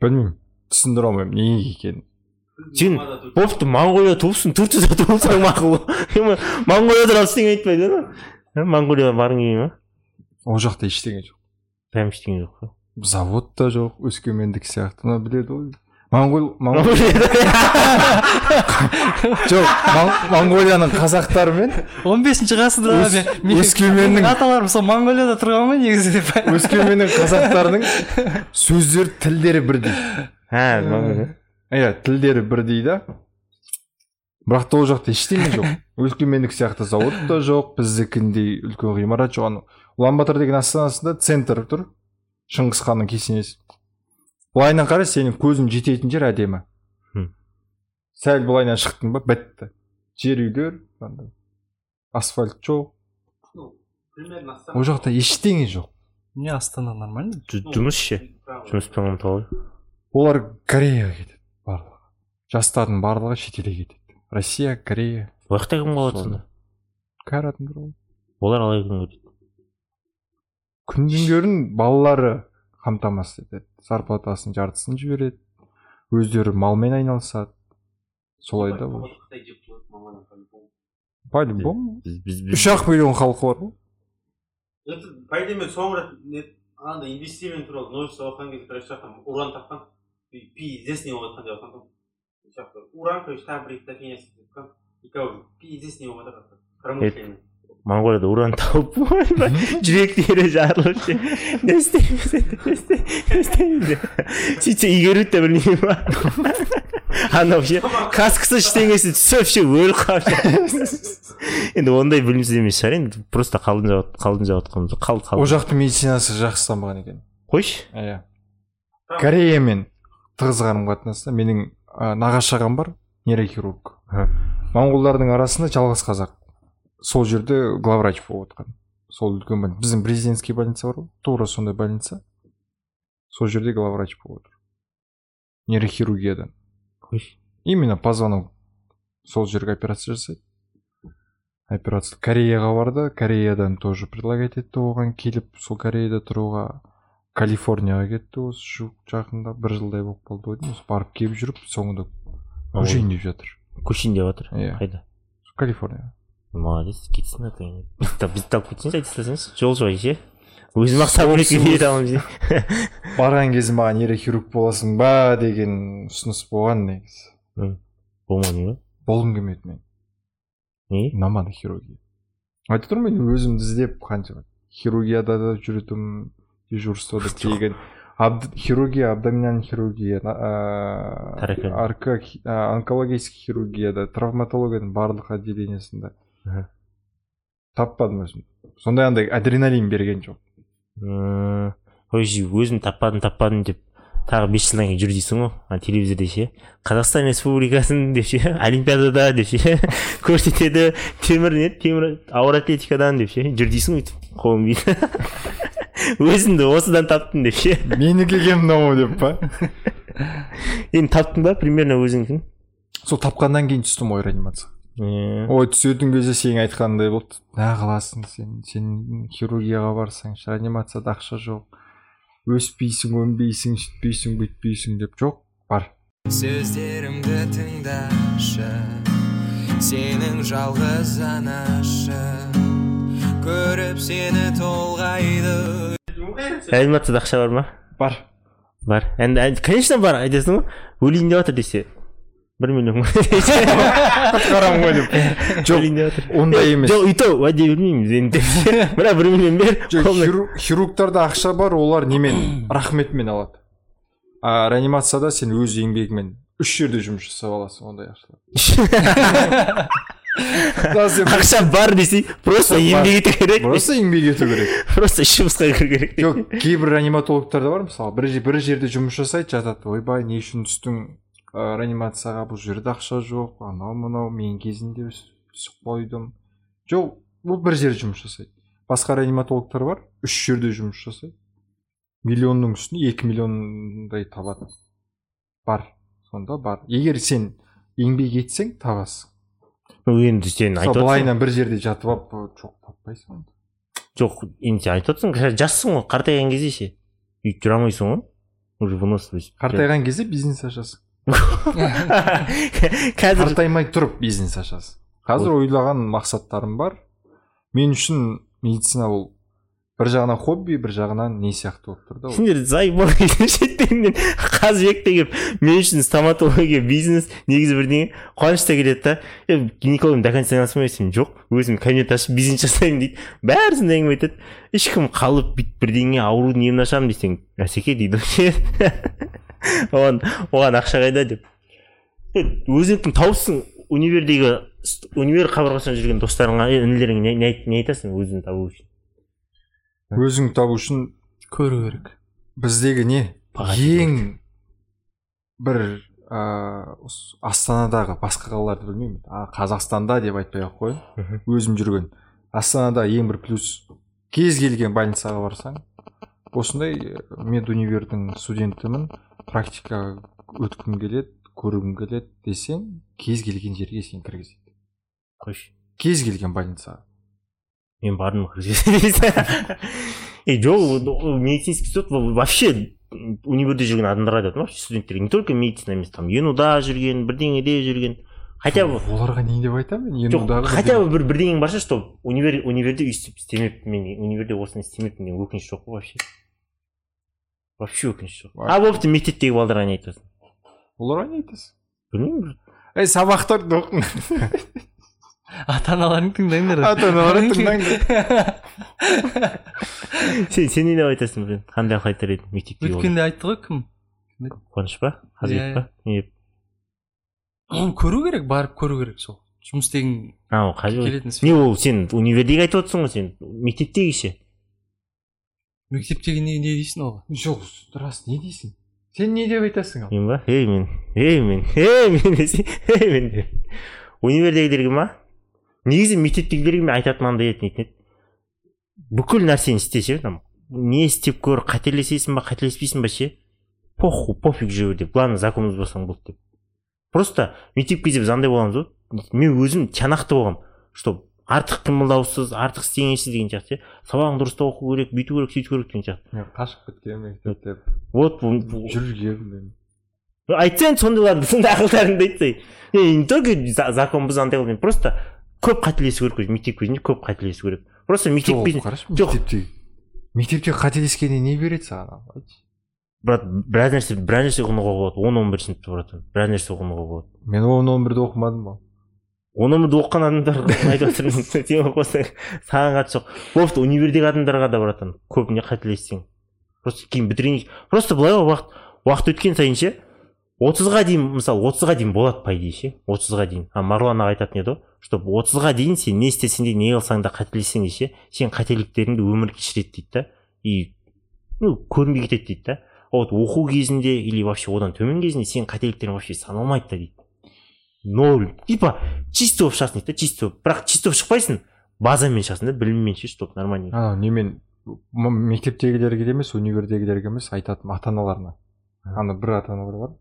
білмеймін. Түсіндіре алмаймын неге екенін. Сен бопты моңғолияда туыпсың турцияда туылсаң мақұл ғой моңғолия туралы ештеңе айтпайды Ә, моңғолияға барғың келмей ма ол жақта ештеңе жоқ прям ештеңе жоқ па завод та жоқ өскемендік сияқты мына біледі ғой моңғол жоқ Моң- моңғолияның қазақтарымен 15 ғасырда Өс- мен- мен- өскеменнің- аталарым сол моңғолияда тұрған ғой негізі деп өскеменнің қазақтарының сөздер тілдері бірдей иә тілдері бірдей да бірақ та ол жақта ештеңе жоқ. Өскемендік сияқты завод та жоқ біздікіндей үлкен ғимарат жоқ. Ана улан деген астанасында центр тұр шыңғыс ханның кесенесі. Былайынан қара сенің көзің жететін жер әдемі. Хм. сәл былайынан шықтың ба? Бітті. Жер үйлер андай. Асфальт жоқ. Ол жақта ештеңе жоқ. Не астана нормально? Жұмыс ше? жұмыспен қамту ғой олар кореяға кетеді. Жастардың барлығы шетелге кетеді. Россия корея ол жақта кім қалады сонда кәрі адамдар ғой олар қалай күн көреді күндерін балалары қамтамасыз етеді. Зарплатасының жартысын жібереді. Өздері малмен айналысады. Солай да ол по любому үш ақ миллион халқы бар ғой. Это, по идее мен соңғы рет не андай инвестимент туралы новость оқыған кезде короче там уран тапқан пиздец не болып жатқан деп жатқан уранкович тағы бір екі фигня істеп екеуі пиздец не болып жатыр промышление моңғолияда уран тауып ойбай жүректері жарылып ше не істейміз енді не деп сөйтсе игеруді де білмей ма анау ше каскасы ештеңесі түсіп ше өліп қалып енді ондай білімсіз емес шығар енді просто қалдың жауат қалдың жауатқанымыз қалды ол жақтың медицинасы жақсы дамыған екен. Қойшы иә. Кореямен тығыз қарым қатынаста менің ә, нағашы ағам бар нейрохирург моңғолдардың арасында жалғыз қазақ. Сол жерде главврач болып отқан. Сол үлкен больница біздің президентский больница бар ғой тура сондай больница. Сол жерде главврач болып отыр. Нейрохирургиядан именно позвонок сол жерге операция жасайды. Операция. Кореяға барды. Кореядан тоже предлагать етті оған. Келіп сол кореяда тұруға. Калифорнияға кетті осы жуық жақында бір жылдай болып қалды ғой деймін. Осы барып келіп жүріп соңында көшейін деп жатыр. Көшейін деп жатыр? Иә. қайда? Калифорния молодец кетсін ата бізді тауып кетсеңші айта салсаңызшы жол жоқ ше? Өзім ақ самолетке билет аламын ше барған кезде маған нейрохирург боласың ба деген ұсыныс болған негізі. Болмады ма? Болғым келмеді мен. Неге ұнамады хирургия. Айтып тұрмын мен өзімді іздеп қанша хирургияда да жүрдім дежурствода тегін Абд- хирургия абдоминальный хирургия Таракан. арка а, онкологический хирургияда травматологияның барлық отделениесінде таппадым өзім. Сондай андай адреналин берген жоқ. Қойшы өзім таппадым таппадым деп тағы бес жылдан кейін жүр дейсің ғой ана телевизорда ше. Қазақстан республикасын деп ше олимпиадада деп ше көрсетеді. Темір не? Темір ауыр атлетикадан деп ше. Жүр дейсің ғой өйтіп қолын өзімді осыдан таптым деп ше? Мені келген мынау деп па? Енді таптың ба примерно өзіңдікін сол тапқаннан кейін түстім ой реанимацияға ой түсетін кезде сен айтқандай болды. Не қыласың сен? Сен хирургияға барсаң реанимацияда ақша жоқ. Өспейсің өнбейсің сөйтпейсің бүйтпейсің деп. Жоқ бар. Сөздерімді тыңдашы сенің жалғыз анашы. Көріп сені толғайды. Реанимацияда ақша бар ма? Бар. Бар. Енді конечно бар. Айтасың ғой. Өлейін деп жатыр десе. Бір миллион қарам ғой деп. Жоқ өлейін деп жатыр. ондай емес. жоқ өйтіп уәде бермейміз енді мына бір миллион бер хирургтарда ақша бар олар немен? Рахметмен алады. А реанимацияда сен өз еңбегіңмен үш жерде жұмыс жасап аласың ондай ақша Да, сен ақша бар десей просто еңбек ету керек. Просто еңбек ету керек. Просто жұмысқа кіру керек жоқ кейбір реаниматологтар да бар мысалы бір, же- бір жерде жұмыс жасайды жатады. Ойбай не үшін түстің ә, реанимацияға? Бұл жерде ақша жоқ. Анау мынау мен кезінде түсіп қойдым. Жоқ бұл бір жерде жұмыс жасайды. Басқа реаниматологтар бар үш жерде жұмыс жасайды. Миллионның үстіне екі миллиондай табады. Бар сонда бар. Егер сен еңбек етсең табасың. Енді сен айтып былайынан бір жерде жатып алып «Ы, жоқ таппайсың онда». жоқ енді сен айтып отырсың жассың ғой қартайған кезде ше өйтіп жүре алмайсың ғой уже вынос өсіп қартайған кезде бизнес ашасың қазір қартаймай тұрып бизнес ашасың қазір ойлаған мақсаттарым бар. Мен үшін медицина ол бір жағынан хобби бір жағынан не сияқты болып тұр да сендер заебал шеттеріңнен қазыбек келіп мен үшін стоматология бизнес негізі бірдеңе қуаныш та келеді да. Е гинекологпен до конца айналысам ба десем жоқ өзім кабинет ашып бизнес жасаймын дейді. Бәрі сондай әңгіме айтады. Ешкім қалып бүйтіп бірдеңе аурудың емін ашамын десең бәсеке дейді оған оған ақша қайда деп. Өзіңнің тауыпсың универдегі универ қабырғасында жүрген достарыңа інілеріңе не айтасың өзің табу үшін? Өзің табу үшін көру керек. біздегі не? Ең бір осы астанадағы басқа қалаларды білмеймін. А, қазақстанда деп айтпай ақ қояйын. Өзім жүрген. Астанада ең бір плюс. Кез келген больницаға барсаң осындай э, медунивердің студентімін практика өткім келеді көргім келеді десең кез келген жерге сені кіргізеді. Қойшы. Кез келген больницаға мен бардым е жоқ медицинский ол вообще универде жүрген адамдарға айтады вообще студенттерге не только медицина емес там енуда жүрген бірдеңеде жүрген хотя бы оларға не деп айтамын мен енудағы хотя бы бір бірдеңең бар шығар что универ универде өйстіп істемеппін мен универде осыны істемеппін деген өкініш жоқ қой вообще. вообще өкініш жоқ а болыпты мектептегі балдарға не айтасың оларға не айтасың білмеймін ей сабақтарды оқың ата аналарыңды тыңдаңдар ата аналарды тыңдаңдар сен сен не деп айтасың қандай ақыл айтар едің мектепте өткенде айтты ғой кім? Қуаныш па? Қазбек Иә. па? не деп оны көру керек барып көру керек сол. Жұмыс істеген а ол қазбек келетін не ол сен универдегі айтып отырсың ғой сен мектептегі ше мектептегі не не дейсің оған жоқ рас не дейсің? Сен не деп айтасың ал мен ба? Ей мен ей мен ей мен ей мен деп. универдегілерге ма? Негізі мектептегілерге мен айтатын мынандай еді нетін еді бүкіл нәрсені істе ше там не істеп көр қателесесің ба қателеспейсің ба ше? Похуй пофиг жүре бер деп. Главное закон бұзбасаң болды деп. Просто мектепке келіп андай боламыз ғой. Мен өзім тиянақты болғанмын что артық қимылдаусыз артық істемейсіз деген сияқты ше. Сабағыңды дұрыстап оқу керек бүйту керек сөйту керек деген сияқты. Мен қашып кеткен мектепте вот жүргенмін айтса енді сондайларды сондай ақылдарыңды айтсай. Не только за- закон бұз андай қыл мен просто көп қателесу керек мектеп кезінде көп қателесу керек. Просто мектеп кезінде жоқ. мектепте мектепте қателескенде не береді саған айтшы брат біраз нәрсе біраз нәрсе ұғынуға болады. Он он бір сыныпта братан біраз нәрсе ұғынуға болады. Мен он он бірде оқымадым ғой он он бірде оқыған адамдар айтып жатырмын сен саған қатысы жоқ. Просто универдегі адамдарға да братан көбіне қателессең. Просто кейін бітірейін. Просто былай ғой уақыт уақыт өткен сайын ше отызға дейін мысалы отызға дейін болады по идее ше отызға дейін. А марлан аға айтатын еді ғой что отызға дейін сен не істесең де не қылсаң да қателессең де ше сен қателіктеріңді өмір кешіреді дейді да. И ну көрінбей кетеді дейді да. А вот оқу кезінде или вообще одан төмен кезінде сен қателіктерің вообще саналмайды да дейді. Ноль. Типа чисто болып шығасың дейді да чисто болып бірақ чисто болып шықпайсың базамен шығасың да біліммен ше чтобы нормально. Анау немен мектептегілерге де емес универдегілерге емес айтатыным ата аналарына ана бір ата аналар бар.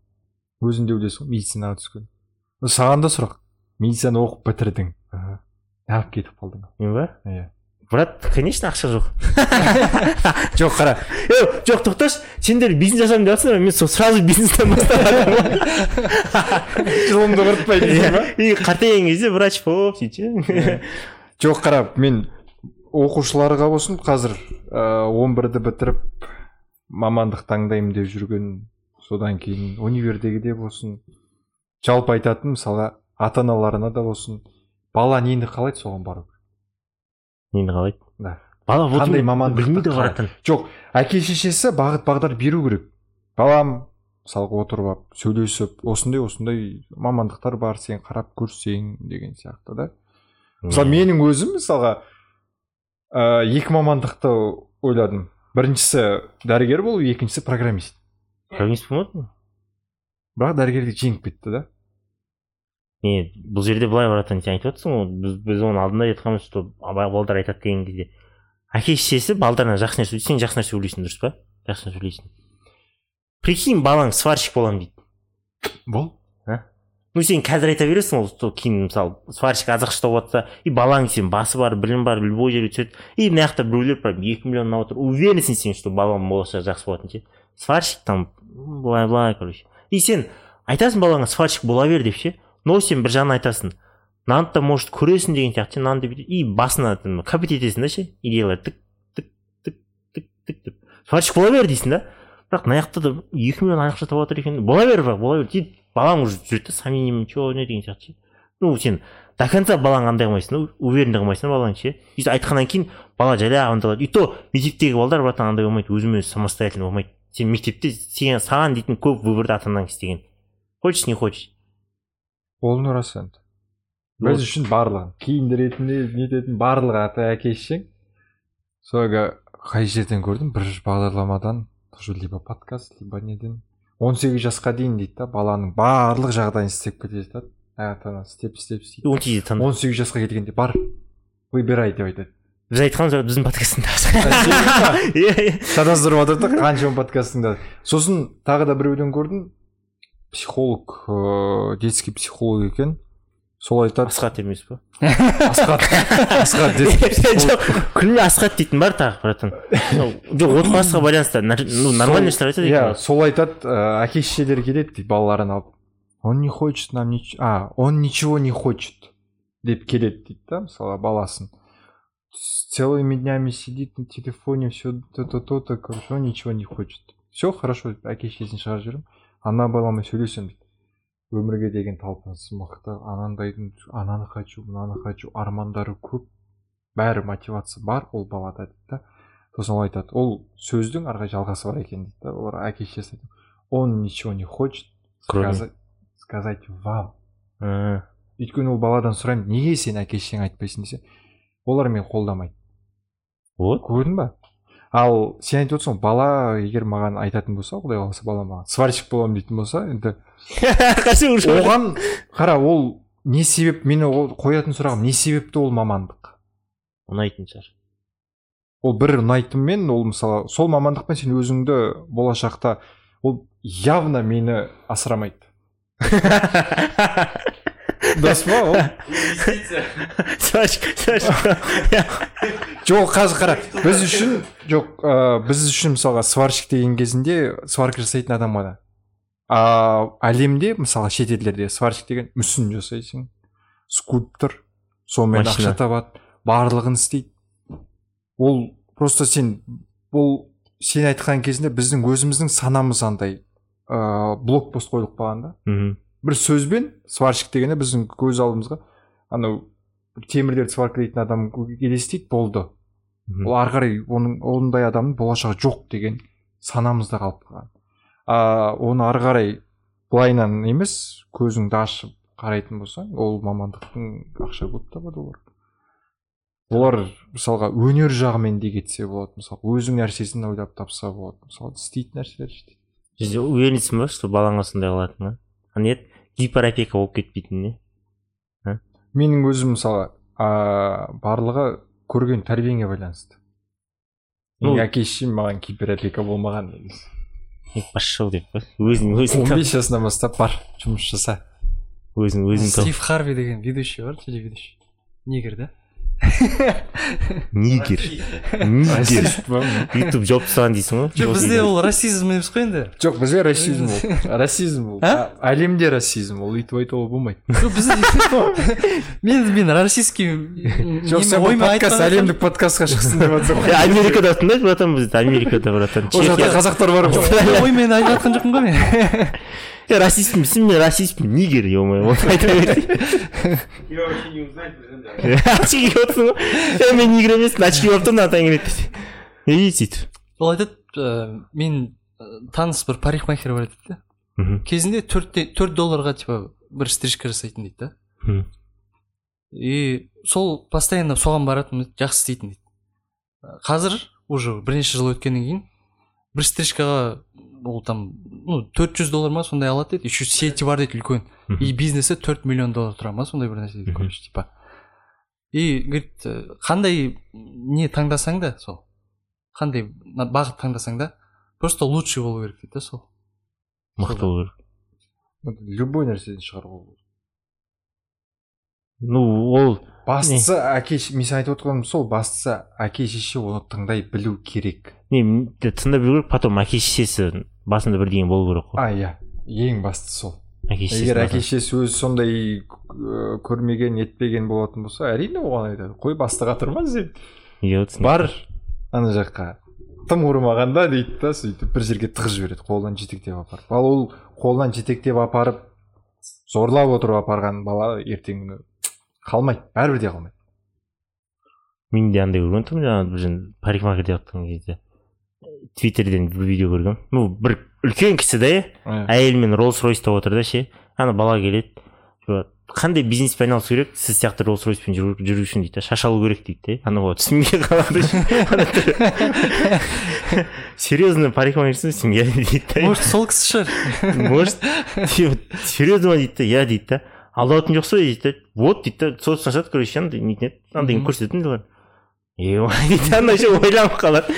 Өзің де білесің ғой медицинаға түскен саған да сұрақ. Медицина оқып бітірдің. Неғып кетіп қалдың? Мен ба иә. Брат конечно ақша жоқ. Жоқ қара. Е жоқ тоқташы. Сендер бизнес ашамын деп жатсыңдар мен сол сразу бизнестен бастадым. Жылымды құртпай дейсің ба? и қартайған кезде врач болып сөйтіп ше. Жоқ қара мен оқушыларға болсын қазір он бірді бітіріп мамандық таңдаймын деп жүрген содан кейін универдегіде болсын жалпы айтатын мысалға ата аналарына да болсын бала нені қалайды соған бару нені қалайды? Да. бала вот Қандай мамандықты білмейді жоқ әке шешесі бағыт бағдар беру керек. Балам мысалға отырып алып сөйлесіп осындай осындай мамандықтар бар сен қарап көрсең деген сияқты да. Мысалы менің өзім мысалға ә, екі мамандықты ойладым. Біріншісі дәрігер болу екіншісі программист. Программист болмады ма бірақ дәрігерлік жеңіп кетті да. Не бұл жерде былай братан сен айтып отырсың ғой біз, біз оның алдында айтқанбыз что балдар айтады деген кезде. Әке шешесі балдарына жақсы нәрсе сен жақсы нәрсе ойлайсың дұрыс па? Жақсы нәрсе ойлайсың. Прикинь балаң сварщик боламын дейді. Бол. Ну сен қазір айта бересің ол сол кейін мысалы сварщик азық ұстап жатса и балаң сен басы бар білім бар любой жерге түседі. И мына жақта біреулер прям екі миллион алып отыр уверенсің сен что балам болашағы жақсы болатынын ше. Сварщик там былай былай короче. И сен айтасың балаңа сварщик бола бер деп ше. Но сен бір жағынан айтасың мынаны да может көресің деген сияқты. Ше бүйтіп и басына там копить етесің да ше идеялар тік тік тік тік тік деп. Сварщик бола бер дейсің да. Бірақ мына жақта да екі миллион ақша тауып жатыр екен. Бола бер бірақ бола бер. Дейді балаң уже жүреді да сомнениемен че не деген сияқты ше. Ну сен до конца балаң андай қылмайсың да уверенді қылмайсың да балаң ше. И айтқаннан кейін бала жайлап андай қылады и то мектептегі балдар братан андай болмайды өзімен өзі самостоятельно болмайды. Сен мектепте сен саған дейтін көп выборды ата анаң істеген хочешь не хочешь. Ол рас енді біз үшін барлығы киіндіретін нететін барлығы ата әке шешең сол қай жерден көрдім бір бағдарламадан тоже либо подкаст либо неден 18 жасқа дейін дейді да. Баланың барлық жағдайын істеп кете жатады ата анасы істеп істеп істейді он 18 жасқа келгенде бар. Выбирай деп айтады. Біз айтқанбыз ғой біздің подкастында. Иә иә. Шатастырып жатыр да қаншама подкаст тыңдады сосын тағы да біреуден көрдім. Психолог ыыы детский психолог екен. Сол айтады. Асхат емес па? Асхат. Асхат жоқ күлме асхат дейтін бар тағы братан. Жоқ отбасыға байланысты ну нормальный нәрселер айтады иә екен сол айтады ә, әке шешелер келеді дейді балаларын алып. Он не хочет нам нич... а он ничего не хочет деп келеді дейді да мысалы баласын. С целыми днями сидит на телефоне все то то то то короче он ничего не хочет. Все хорошо әке шешесін шығарып жіберемін ана баламен сөйлесемін дейді өмірге деген талпынысы мықты. Анандайдың ананы хочу мынаны хочу армандары көп. Бәрі мотивация бар ол балада дейді да. Сосын ол айтады ол сөздің қарай жалғасы бар екен дейді да олар. Әке шешесі он ничего не хочет сказать, сказать вам өйткені ол баладан сұраймын неге сен әке шешең айтпайсың? десе олар мені қолдамайды вот. Көрдің ба? Ал сен айтып отырсың бала егер маған айтатын болса құдай қаласа бала маған сварщик боламын дейтін болса енді оған қара ол не себеп мені ол қоятын сұрағым не себепті ол мамандық? Ұнайтын шығар. Ол бір ұнайтынмен ол мысалы сол мамандықпен сен өзіңді болашақта ол явно мені асырамайды. дұрыс па ол инвестиция жоқ қазір қара. Біз үшін жоқ біз үшін мысалға сварщик деген кезінде сварка жасайтын адам ғана. А әлемде мысалы шетелдерде сварщик деген мүсін жасайсың скульптор сонымен ақша табады барлығын істейді. Ол просто сен ол сен айтқан кезінде біздің өзіміздің санамыз андай ыыы блокпост қойылып қалған да мхм. Бір сөзбен сварщик дегенде біздің көз алдымызға анау темірлерді сваркалайтын адам елестейді болды. Ол ары қарай оның ондай адамның болашағы жоқ деген санамызда қалып қалған. А оны ары қарай былайынан емес көзіңді ашып қарайтын болсаң ол мамандықтың ақша көп табады олар. Олар мысалға өнер жағымен де кетсе болады мысалы өзің нәрсесін ойлап тапса болады мысалы істейтін нәрселер işte сіз уверенсің ба что балаңа сондай қылатынына нет? Гиперопека болып кетпейтін не? Менің өзім мысалы а, барлығы көрген тәрбиеңе байланысты. Ну- әке шешем маған гиперопека болмаған. пошел деп па? Өзің өзің он бес жасынан бастап бар жұмыс жаса. Өзің өзің стив харви деген ведущий бар телеведущий. Негр да? Нигер. Нигер. Ютуб жауып тастаған дейсің ғой. Жоқ бізде ол расизм емес қой енді. Жоқ бізде расизм ол. Расизм ол. Әлемде расизм ол. Өйтіп айтуға болмайды. Жоқ бізде мен мен российский жоқ сен подкаст әлемдік подкастқа шықсын деп жатсың ғой америкадасың да братан біз америкада братан. Ол жақта қазақтар бар ғой. Оймен айтып жатқан жоқпын ғой мен. Е, расистпін мен расистпін нигер е мое оны айта берсең тебя вообще не узнать блин очки киіп отырсың ғой е мен нигер емеспін очки болып тұр мына таңертең десе и сөйтіп ол айтады ә, мен ә, таныс бір парикмахер бар дейді да мхм. кезінде төрт төрт долларға типа бір стрижка жасайтын дейді да. Мхм. и сол постоянно соған баратын жақсы істейтін дейді. Қазір уже бірнеше жыл өткеннен кейін бір стрижкаға ол там ну төрт жүз доллар ма сондай алады дейді. Еще сети бар дейді үлкен. И бизнесі төрт миллион доллар тұра ма сондай бір нәрсе дейді короче типа. И говорит ә, қандай не таңдасаң да сол. Қандай на- бағыт таңдасаң да просто лучший болу керек дейді да сол. Мықты болу керек. Любой нәрседен шығаруға болады ну ол бастысы әке мен сен айтып отырғаным сол бастысы әке шеше оны тыңдай білу керек. Не тыңдап білу керек потом әке шешесі басында бірдеңе болу керек қой. А иә. Ең бастысы сол. Егер әке шешесі өзі сондай ә, көрмеген етпеген болатын болса әрине оған айтады. Қой бастыға тұрма сен бар. Ана жаққа. Тым құрмағанда дейді да сөйтіп бір жерге тығып жібереді. Қолынан жетектеп апарып. Ал ол қолынан жетектеп апарып зорлап отырып апарған бала күні қалмайды. Бәрібір де қалмайды. Мен де андай көрген тұрмын жаңағы бір жерде парикмахер деп жатқан кезде. Твиттерден бір видео көргенмін ну бір үлкен кісі да иә әйелімен роллс ройста отыр да ше. Ана бала келеді. Қандай бизнеспен айналысу керек? Сіз сияқты роллс ройспен жүру үшін дейді да шаш алу керек дейді да ана бала түсінбей қалады серьезно парикмахерсің иә дейді да может сол кісі шығар. Может серьезно ма? дейді да иә дейді да. Алдаватқан жоқсыз ба дейді да. Вот дейді да сосын ашады короче андай нетін еді андайын көрсететін дейді ше ойланып қалады.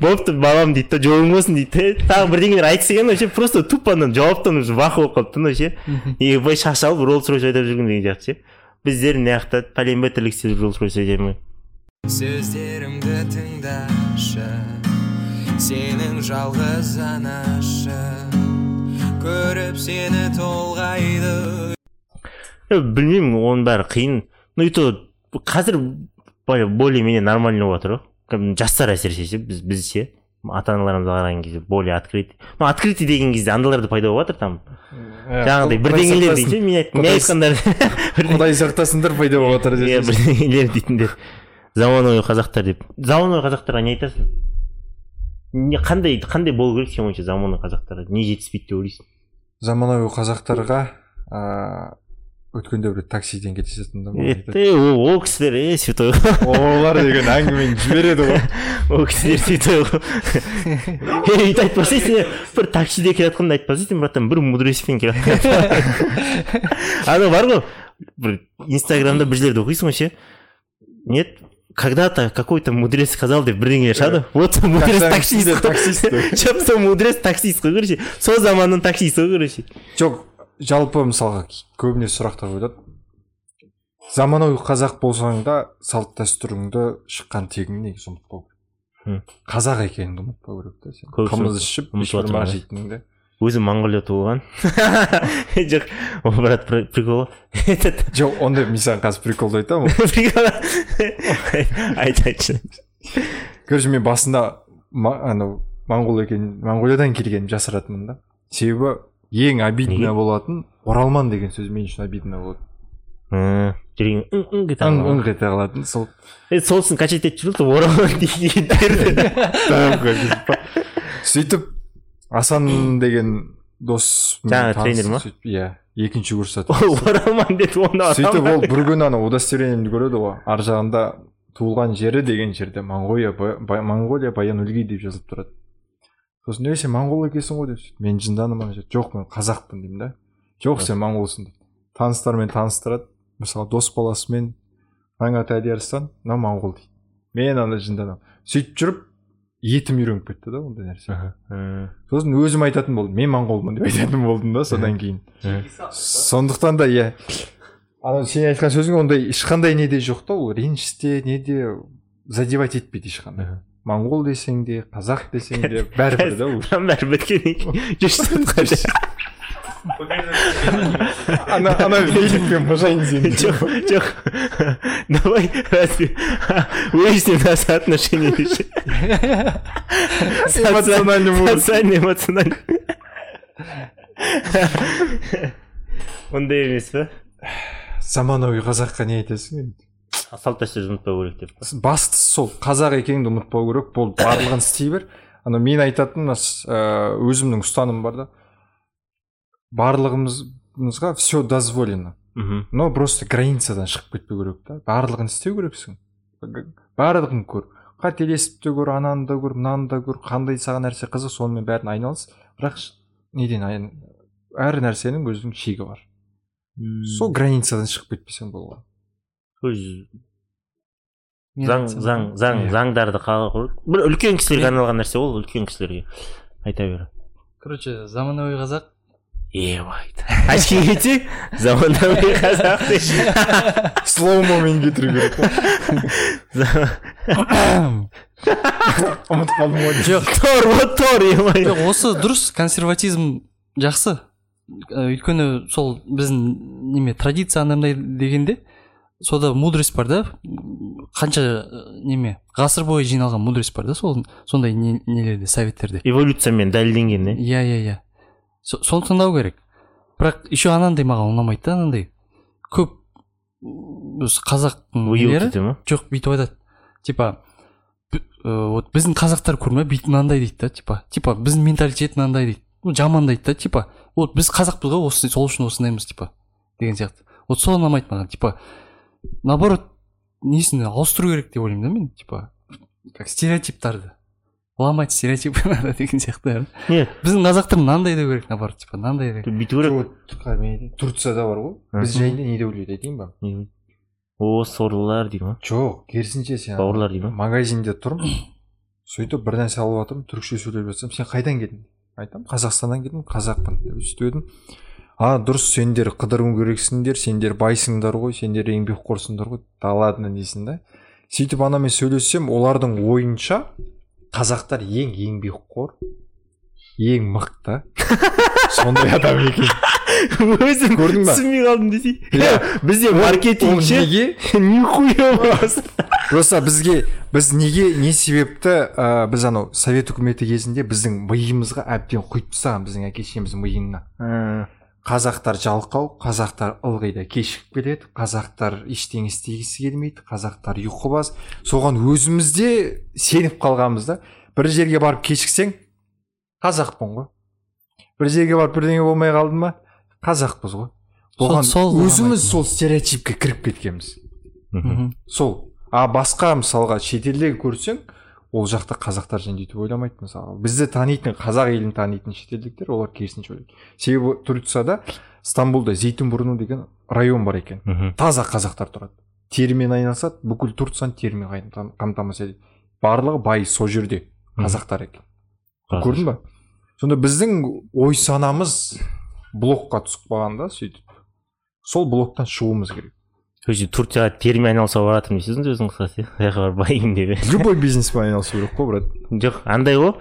Болыпты балам дейді да жолың болсын дейді да тағы бірдеңелер айтса екен вообще просто тупо ана жауаптан уже бақы болып қалыпты да ше и былай шаш алып роллс ройс айдап жүрген деген сияқты ше. Біздер мына жақта пәленбай тірлік істеп роллс ройс айдап жүрмін. Сөздерімді тыңдашы сенің жалғыз анашың көріп сені толғайды. Е, білмеймін оның бәрі қиын. Ну и то қазір более более менее нормально болып жатыр жастар әсіресе ше біз біз ше. Ата аналарымызға қараған кезде более открытый ну открытый деген кезде андайлар да пайда болып жатыр там жаңағыдай бірдеңелер дейді мен айттым мен айтқандар құдай сақтасындар пайда болып жатыр иә бірдеңелер дейтіндер. Заманауи қазақтар деп. Заманауи қазақтарға не айтасың? Не қандай қандай болу керек сенің ойыңша заманауи қазақтарға? Не жетіспейді деп ойлайсың? Заманауи қазақтарға ыыы өткенде бір таксиден келе жатырмын да это ол кісілер е святой ғой олар деген әңгімені жібереді ғой. Ол кісілер святой ғой е өйтіп айтпаса сен бір таксиде келе жатқанда айтпаса сен братан бір мудреспен келе жатқан анау бар ғой бір инстаграмда бір жерлерде оқисың ғой ше. Нет когда-то какой-то мудрец сказал деп бірдеңелер шығады вот сол мудрец таксист. сол мудрец таксист қой короче. Сол заманның таксисті ғой короче. Жоқ жалпы мысалға көбіне сұрақтар қойылады заманауи қазақ болсаң да салт дәстүріңді шыққан тегіңді негізі ұмытпау керек. Қазақ екеніңді ұмытпау керек та сен. Қымыз ішіп бешбармақ жейтініңді. өзім моңғолияда туылған жоқ ол брат при- прикол Этот, жоқ онда мен саған қазір приколды айтамын прикол. Айт айтшы. Короче мен басында анау моңғол екен моңғолиядан келгенімді жасыратынмын да. Себебі ең обидно болатын оралман деген сөз мен үшін обидно болады. Жүрегің ың ың ете ың ете қалатын сол е сосын качать етіп оралман деген сөйтіп асан деген дос Жаңағы тренер ма? иә екінші курста оралман деді оны сөйтіп ол бір күні ана удостоверениемді көреді ғой. Ар жағында туылған жері деген жерде моңғолия моңғолия баян өлгей деп жазылып тұрады. Сосын е сен моңғол екенсің ғой деп сөйтіп мен жындандым ана жерде жоқ мен қазақпын деймін да. Жоқ сен моңғолсың дейді таныстармен таныстырады. Мысалы дос баласымен аңа тәдиярстан мынау моңғол дейді. Мен ана жынданамын сөйтіп жүріп етім үйреніп кетті да ондай нәрсе. Сосын өзім айтатын болдым. Мен моңғолмын деп айтатын болдым да содан кейін. Сондықтан да иә. Анау сен айтқан сөзің ондай ешқандай неде жоқ та ол реніште неде задевать етпейді ешқандай. Моңғол десең де қазақ десең де бәрібір да бәрі біткеннен кейін жүз сен жоқ жоқ. Давай разве выясним еще эмоциональный ондай емес па заманауи қазаққа не айтасың енді? Салт дәстүрді ұмытпау керек деп бастысы сол қазақ екеніңді ұмытпау керек. Болды барлығын істей бер. Ана мен айтатын ә, өзімнің ұстанымым бар да. Барлығымызға все дозволено. Мхм но просто границадан шығып кетпеу керек та. Барлығын істеу керексің. Барлығын көр. Қателесіп те көр ананы да көр мынаны да көр. Қандай саған нәрсе қызық сонымен бәрін айналыс. Бірақ неден әр нәрсенің өзінің шегі бар. Сол границадан шығып кетпесең болған. Өз- заң заң заң Иә. заңдарды бір үлкен кісілерге арналған нәрсе ол үлкен кісілерге. Айта бер. Короче заманауи қазақ. Ебать очки кисе заманауи қазақ деп слоумомен кетіру керек ұмытып қалдым ғой. Жоқ. Тор вот тор ебай жоқ осы дұрыс консерватизм жақсы. Ә, өйткені сол біздің неме традиция андай дегенде сода мудрость бар да? Қанша ә, неме? Ғасыр бойы жиналған мудрость бар да сол сондай не- нелерде советтерде? Эволюциямен дәлелденген иә иә иә иә. Со- соны тыңдау керек. Бірақ еще анандай маған ұнамайды да анандай. Көп осы қазақтың нелері жоқ бүйтіп айтады. Типа ә, вот біздің қазақтар көрме бүйтіп мынандай дейді да типа. Типа біздің менталитет мынандай дейді. Ну жамандайды да типа. Вот біз қазақпыз ғой осы сол үшін осындаймыз типа деген сияқты. Вот сол ұнамайды маған типа. Наоборот несін ауыстыру керек деп ойлаймын да мен типа как стереотиптарды. Ломать стереотипы надо деген сияқты не. Біздің қазақтар мынандай деу керек наоборот типа мынандай деп бүйту керек турцияда бар ғой біз жайында не деп ойлайды айтайын ба о сорлылар дейді ма. Жоқ керісінше сен бауырлар дейді ма. Магазинде тұрмын. Сөйтіп бір нәрсе алып жатырмын түрікше сөйлеп жатсам. Сен қайдан келдің? Айтамын қазақстаннан келдім қазақпын деп сөйтіп едім. А дұрыс сендер қыдыру керексіңдер сендер байсыңдар ғой сендер еңбекқорсыңдар ғой да ладно дейсің да. Сөйтіп анамен сөйлессем олардың ойынша қазақтар ең еңбекқор ең мықты сондай адам екен. Өзім Көрдің ба? түсінбей қалдым десей Иә. бізде маркетинг неге? Нихуя просто. Бізге біз неге не себепті ә, біз анау совет үкіметі кезінде біздің миымызға әбден құйып тастаған біздің әке шешеміздің миына қазақтар жалқау қазақтар ылғи да кешігіп келеді қазақтар ештеңе істегісі келмейді қазақтар ұйқыбас соған өзіміз де сеніп қалғанбыз да. Бір жерге барып кешіксең қазақпын ғой. Бір жерге барып бірдеңе болмай қалды ма қазақпыз ғой. Бұған сол өзіміз сол стереотипке кіріп кеткенбіз. Сол. А басқа мысалға шетелдегі көрсең ол жақта қазақтар жөнінде өйтіп ойламайды мысалы. Бізді танитын қазақ елін танитын шетелдіктер олар керісінше ойлайды. Себебі турцияда стамбулда зейтін бұрыны деген район бар екен. Таза қазақтар тұрады. Терімен айналысады бүкіл турцияны терімен қам- қамтамасыз етеді. Барлығы бай сол жерде қазақтар екен. Көрдің ба? сонда біздің ой санамыз блокқа түсіп қалған да сөйтіп. Сол блоктан шығуымыз керек. Короче турцияға терімен айналысуға барып жатырмын дейсіз өзің қысқасы иә? Сол жаққа барып байимын деп. Любой бизнеспен айналысу керек қой брат. Жоқ андай ғой.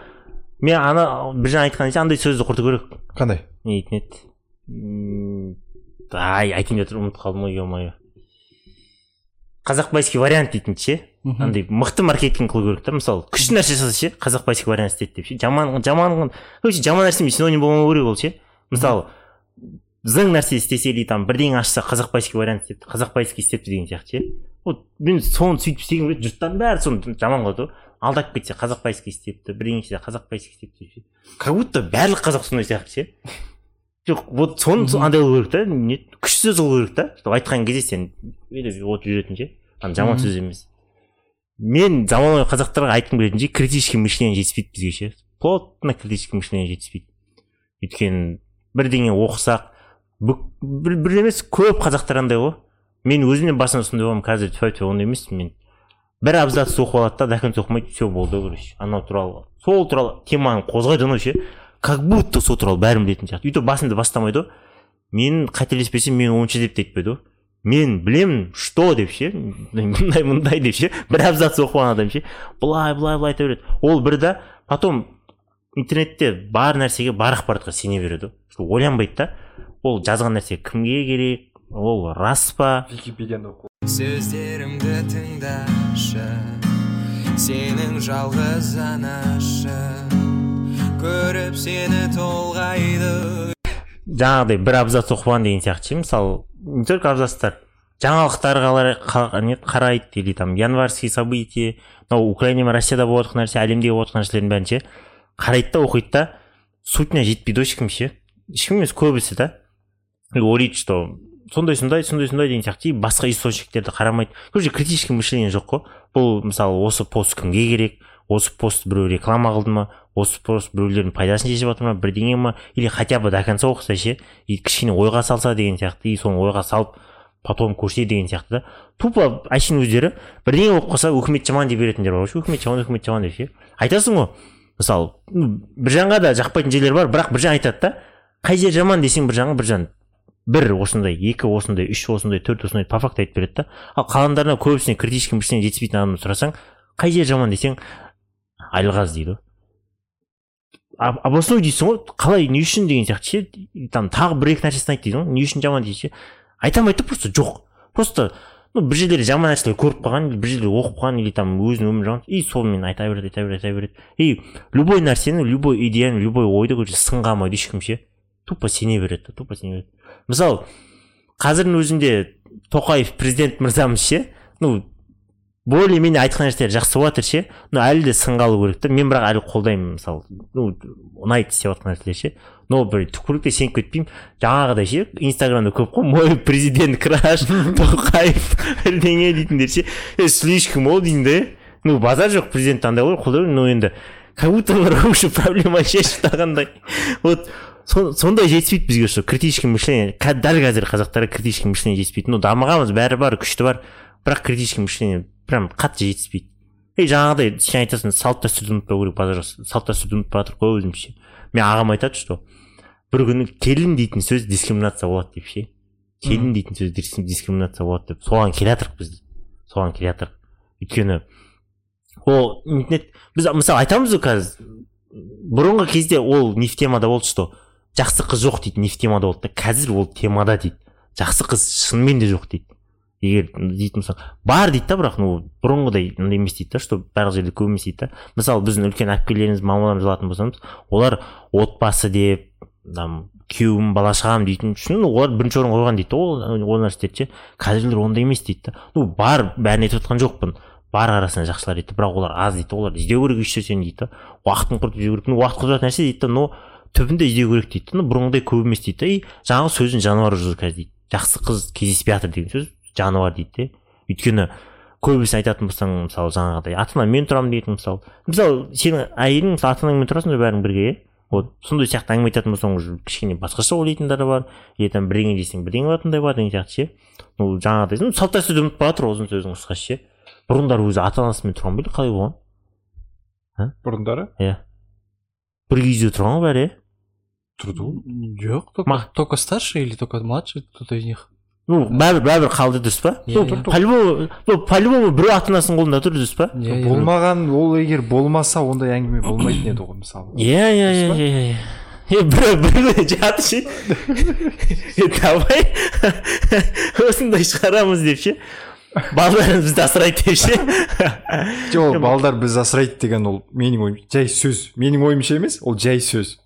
Мен ана біржан айтқан кезде андай сөзді құрту керек. Қандай? Не дейтін еді? Ай айтайын деп тұрмын ұмытып қалдым ғой е мое қазақбайский вариант дейтін ше? Андай мықты маркетинг қылу керек та мысалы. Күшті нәрсе жасаса ше қазақбайский вариант істеді деп ше. Жаман жаман короче жаман нәрсемен синоним болмау керек ол ше. Мысалы зың нәрсе істесе или там бірдеңе ашса қазақбайский вариант істепті қазақбайский істепті деген сияқты ше. Вот мен соны сөйтіп істегім келеді жұрттардың бәрі соны жаман қылады ғой. Алдап кетсе қазақбайский істепті бірдеңе істесе қазақбайский істепті деп как будто барлық қазақ сондай сияқты ше. Жоқ вот соны со- андай қылу керек та не күшті сөз қылу керек та. Сөйтіп айтқан кезде сен от жүретін ше. Ана жаман сөз емес. Мен заманауи қазақтарға айтқым келетін ше критический мышление жетіспейді бізге ше. Плотно критический мышление жетіспейді. Өйткені бірдеңе оқысақ бір, емес көп қазақтар андай ғой. Мен өзім де басында сондай болғанмын қазір тфа тфа ондай емеспін мен. Бір абзац оқып алады да до конца оқымайды все болды короче. Анау туралы сол туралы теманы қозғайды анау ше. Как будто сол туралы бәрін білетін сияқты. Өйтіп басында бастамайды ғой. Мен қателеспесем мен оныншы деп те айтпайды ғой. Мен білемін что деп ше. Мындай мындай деп ше. Бір абзац оқып алған адам ше. Былай былай былай айта береді. Ол бір да потом интернетте бар нәрсеге бар ақпаратқа сене береді. Ғой ойланбайды да. Ол жазған нәрсе кімге керек ол рас па википедияны оқу сөздерімді тыңдашы сенің жалғыз анашы көріп сені толғайды жаңағыдай бір абзац оқыған деген сияқты ше мысалы не только абзацтар. Жаңалықтар қарайды или там январский событие мынау украина мен россияда болып жатқан нәрсе әлемде болып жатқан нәрселердің бәрін ше қарайды да оқиды да. Сутіне жетпейді ғой ешкім ше. Ешкім емес көбісі да. Ойлайды что сондай сондай сондай сондай деген сияқты и басқа источниктерді қарамайды короче критический мышление жоқ қой бұл мысалы осы пост кімге керек осы пост біреу реклама қылды ма осы пост біреулердің пайдасын шешіп жатыр ма бірдеңе ма или хотя бы до конца оқыса ше и кішкене ойға салса деген сияқты и соны ойға салып потом көрсе деген сияқты да тупо әшейін өздері бірдеңе болып қалса өкімет жаман деп беретіндер бар ғой ше өкімет жаман өкімет жаман деп ше айтасың ғой мысалы біржанға да жақпайтын жерлер бар бірақ біржан айтады да қай жер жаман десең біржанға біржан бір осындай екі осындай үш осындай төрт осындай по факту айтып береді да. ал қалғандарына көбісіне критический мышление жетіспейтін адамды сұрасаң қай жер жаман? десең әлғаз дейді. Ғой обосной дейсің ғой қалай не үшін деген сияқты ше? Там тағы бір екі нәрсесін айт дейді ғой не үшін жаман? дейді ше. Айта алмайды да просто жоқ. Просто ну бір жерлері жаман нәрселер көріп қалған бір жерлер оқып қалған или там өзінің өмірі жаман и сонымен айта береді айта береді айта береді. И любой нәрсені любой идеяны любой ойды короче сынға алмайды ешкім ше. Тупо сене береді да тупо сене береді. Мысалы қазірдің өзінде тоқаев президент мырзамыз ше ну более менее айтқан нәрселері жақсы болып жатыр ше но әлі де сынға алу керек та. Мен бірақ әлі қолдаймын мысалы ну ұнайды істеп жатқан нәрселер ше. Но бір түкірікте сеніп кетпеймін жаңағыдай ше инстаграмда көп қой мой президент краш тоқаев бірдеңе дейтіндер ше. Е слишком ол деймін да ну базар жоқ президент андай ғой қолдаймын но енді как будто олар уже проблеманы шешіп тастағандай вот. Сондай жетіспейді бізге что критический мышление. Дәл қазір қазақтарға критический мышление жетіспейді. Ну дамығанбыз бәрі бар күшті бар. Бірақ критический мышление прям қатты жетіспейді. И жаңағыдай сен айтасың салт дәстүрді ұмытпау керек базар жоқ салт дәстүрді ұмытып жатырмық қой өзімізше мен ағам айтады что бір күні келін дейтін сөз дискриминация болады деп ше. Келін дейтін сөз дис- дискриминация болады деп. Соған келе жатырмық біз. Соған келе жатырмық өйткені ол интернет біз мысалы айтамыз ғой қазір бұрынғы кезде ол не в темада болды что жақсы қыз жоқ дейді нефтемада болды да қазір ол темада дейді. Жақсы қыз шынымен де жоқ дейді. Егер дейтін болсақ бар дейді да бірақ ну бұрынғыдай андай емес дейді да что барлық жерде көп емес дейді да. Мысалы біздің үлкен әпкелеріміз мамаларымыз алатын болсаңыз олар отбасы деп там күйеуім бала шағам дейтін үшін олар бірінші орын қойған дейді ол ол нәрселерді ше қазіргілер ондай емес дейді да. Ну бар бәрін айтып жатқан жоқпын. Бар арасында жақсылар дейді бірақ олар аз дейді олар іздеу керек нәрсені дейді да. Уақытын құртып жіберу керек. Ну уақыт құртатын нәрсе дейді да но түбінде іздеу керек дейді да ну бұрынғыдай көп емес дейді да и жаңағы сөздің жануары жүр қазір дейді. Жақсы қыз кездеспей жатыр деген сөз жануар дейді де. Өйткені көбісін айтатын болсаң мысалы жаңағыдай ата анаммен тұрамын дейтін мысалы мысалы сенің әйелің мысалы ата анаңмен тұрасыңдар бәрің бірге иә вот сондай сияқты әңгіме айтатын болсаң уже кішкене басқаша ойлайтындары бар. Или там бірдеңе десең бірдеңе болатындай бар деген сияқты ше. Ну жаңағыдай ну салт дәстүрді ұмытып бара жатыр ұзын сөздің қысқасы ше. Бұрындары өзі ата анасымен тұрған ба қалай болған? Бұрындары? Иә. Бір үйде тұрған ғой бәрі иә тұрды ғой жоқ только старший или только младший кто-то из них? Ну бәрібір бәрібір қалды дұрыс па? Ну иә. по-любому ну, по-любому біреу ата анасының қолында тұр дұрыс па? Болмаған ол егер болмаса ондай әңгіме болмайтын еді ғой мысалы. Иә иә иә иә иә е біреу жатыр ше. Давай. Осындай шығарамыз деп ше. Балаларымыз бізді асырайды деп ше. Жоқ балдар біз асырайды деген ол менің ойым жай сөз. Менің ойымша емес ол жай сөз.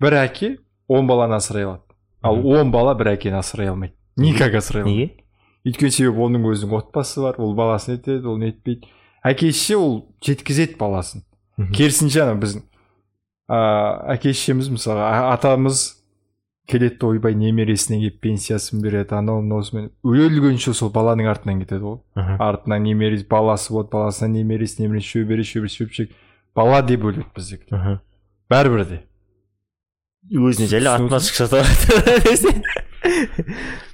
Бір әке он баланы асырай алады ал он бала бір әкені асырай алмайды никак асырай алмайды неге өйткені себебі оның өзінің отбасы бар ол баласын етеді ол нетпейді әке шеше ол жеткізеді баласын керісінше ана біздің ыыы әке шешеміз мысалы а- атамыз келеді ойбай немересіне келіп пенсиясын береді анау мынаусымен өлгенше сол баланың артынан кетеді ғой артынан немересі баласы болады баласынан немересі немересі шөбере шөбере шөпшек бала деп өледі біздікі Мгм. бәрібір де өзіне жайлы отмазка жасап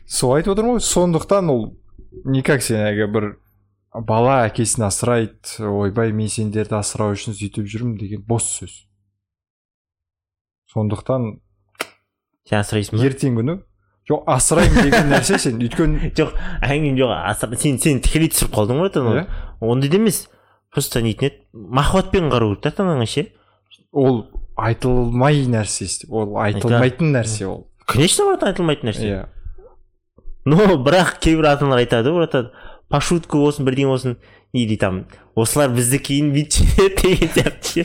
сол айтып отырмын ғой сондықтан ол никак сен әлгі бір бала әкесін асырайды ойбай мен сендерді асырау үшін сөйтіп жүрмін деген бос сөз. Сондықтан сен асырайсың ба? ертеңгі күні жоқ асыраймын деген нәрсе сен өйткені жоқ әңгімем жоқ асыр сен сен тікелей түсіріп қалдың ғой ата Иә. ондай да емес просто нетін еді махаббатпен қарау керек та ата анаңа ше? Ол айтылмай нәрсе ол айтылмайтын нәрсе ол. Конечно брат айтылмайтын нәрсе. Иә. Но бірақ кейбір ата аналар айтады ғой братан по шутку болсын бірдеңе болсын или там осылар бізді кейін бүйтіп деген сияқты ше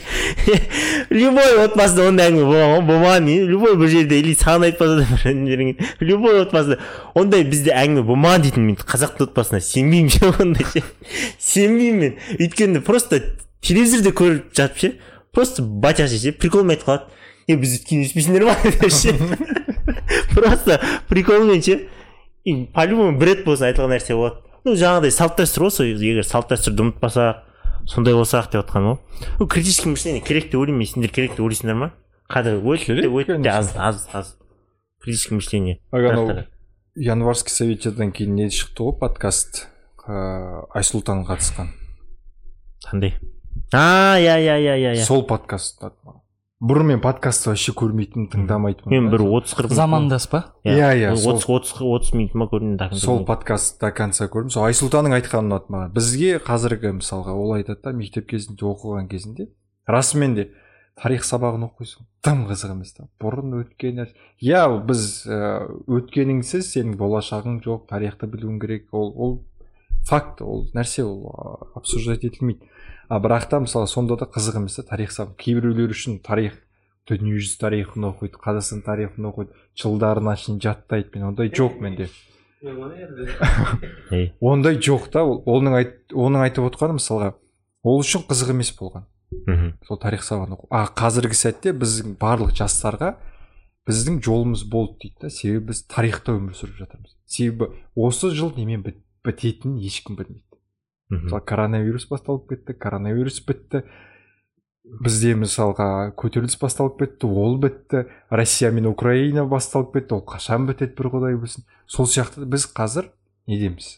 любой отбасында ондай әңгіме болған ғой болмаған не? Любой бір жерде или саған айтпаса да любой отбасында ондай бізде әңгіме болмаған дейтін мен қазақтың отбасына сенбеймін ше ондай ше. Сенбеймін мен. Өйткені просто телевизорда көріп жатып ше просто батяша ше приколмен айтып қалады. Е біз өткенде өспейсіңдер ма? Деп ше просто приколмен ше и по любому бір рет болсын айтылған нәрсе болады. Ну жаңағыдай салт дәстүр ғой сол егер салт дәстүрді ұмытпасақ сондай болсақ деп жатқаным ғой ну критический мышление керек деп ойлаймын мен сендер керек деп ойлайсыңдар ма? Қазір өте аз аз аз. Критический мышление. Ага анау январский совещадан кейін не шықты ғой подкаст? Ыыы айсұлтан қатысқан. Қандай? А иә иә иә иә иә сол подкаст. Ұнады маған. бұрын мен подкастты вообще көрмейтінмін тыңдамайтынмын мен бір отыз қырық замандас па? Иә, иә, отыз сол- отыз отыз минут ма көрдім до конца сол көрмедім. подкаст до конца көрдім. Сол айсұлтанның айтқаны ұнады маған. Бізге қазіргі мысалға ол айтады да мектеп кезінде оқыған кезінде расымен де тарих сабағын оқып қойсаң тым қызық емес та. Бұрын өткен нәрсе. Иә біз өткеніңсіз сенің болашағың жоқ тарихты білуің керек. Ол ол факт ол нәрсе ол обсуждать етілмейді. А бірақ та мысалы сонда да қызық емес та тарих сабақ кейбіреулер үшін тарих дүниежүзі тарихын оқиды қазақстан тарихын оқиды жылдарына шейін жаттайды мен. Ондай жоқ менде. Ондай жоқ та оның айт, оның айтып отқаны мысалға ол үшін қызық емес болған. Мхм. сол тарих сабағын оқу. А қазіргі сәтте біздің барлық жастарға біздің жолымыз болды дейді да. Себебі біз тарихта өмір сүріп жатырмыз. Себебі осы жыл немен біт- бітетінін ешкім білмейді. Мысалы коронавирус басталып кетті коронавирус бітті. Бізде мысалға көтеріліс басталып кетті ол бітті. Россия мен украина басталып кетті ол қашан бітеді бір құдай білсін. Сол сияқты біз қазір недеміз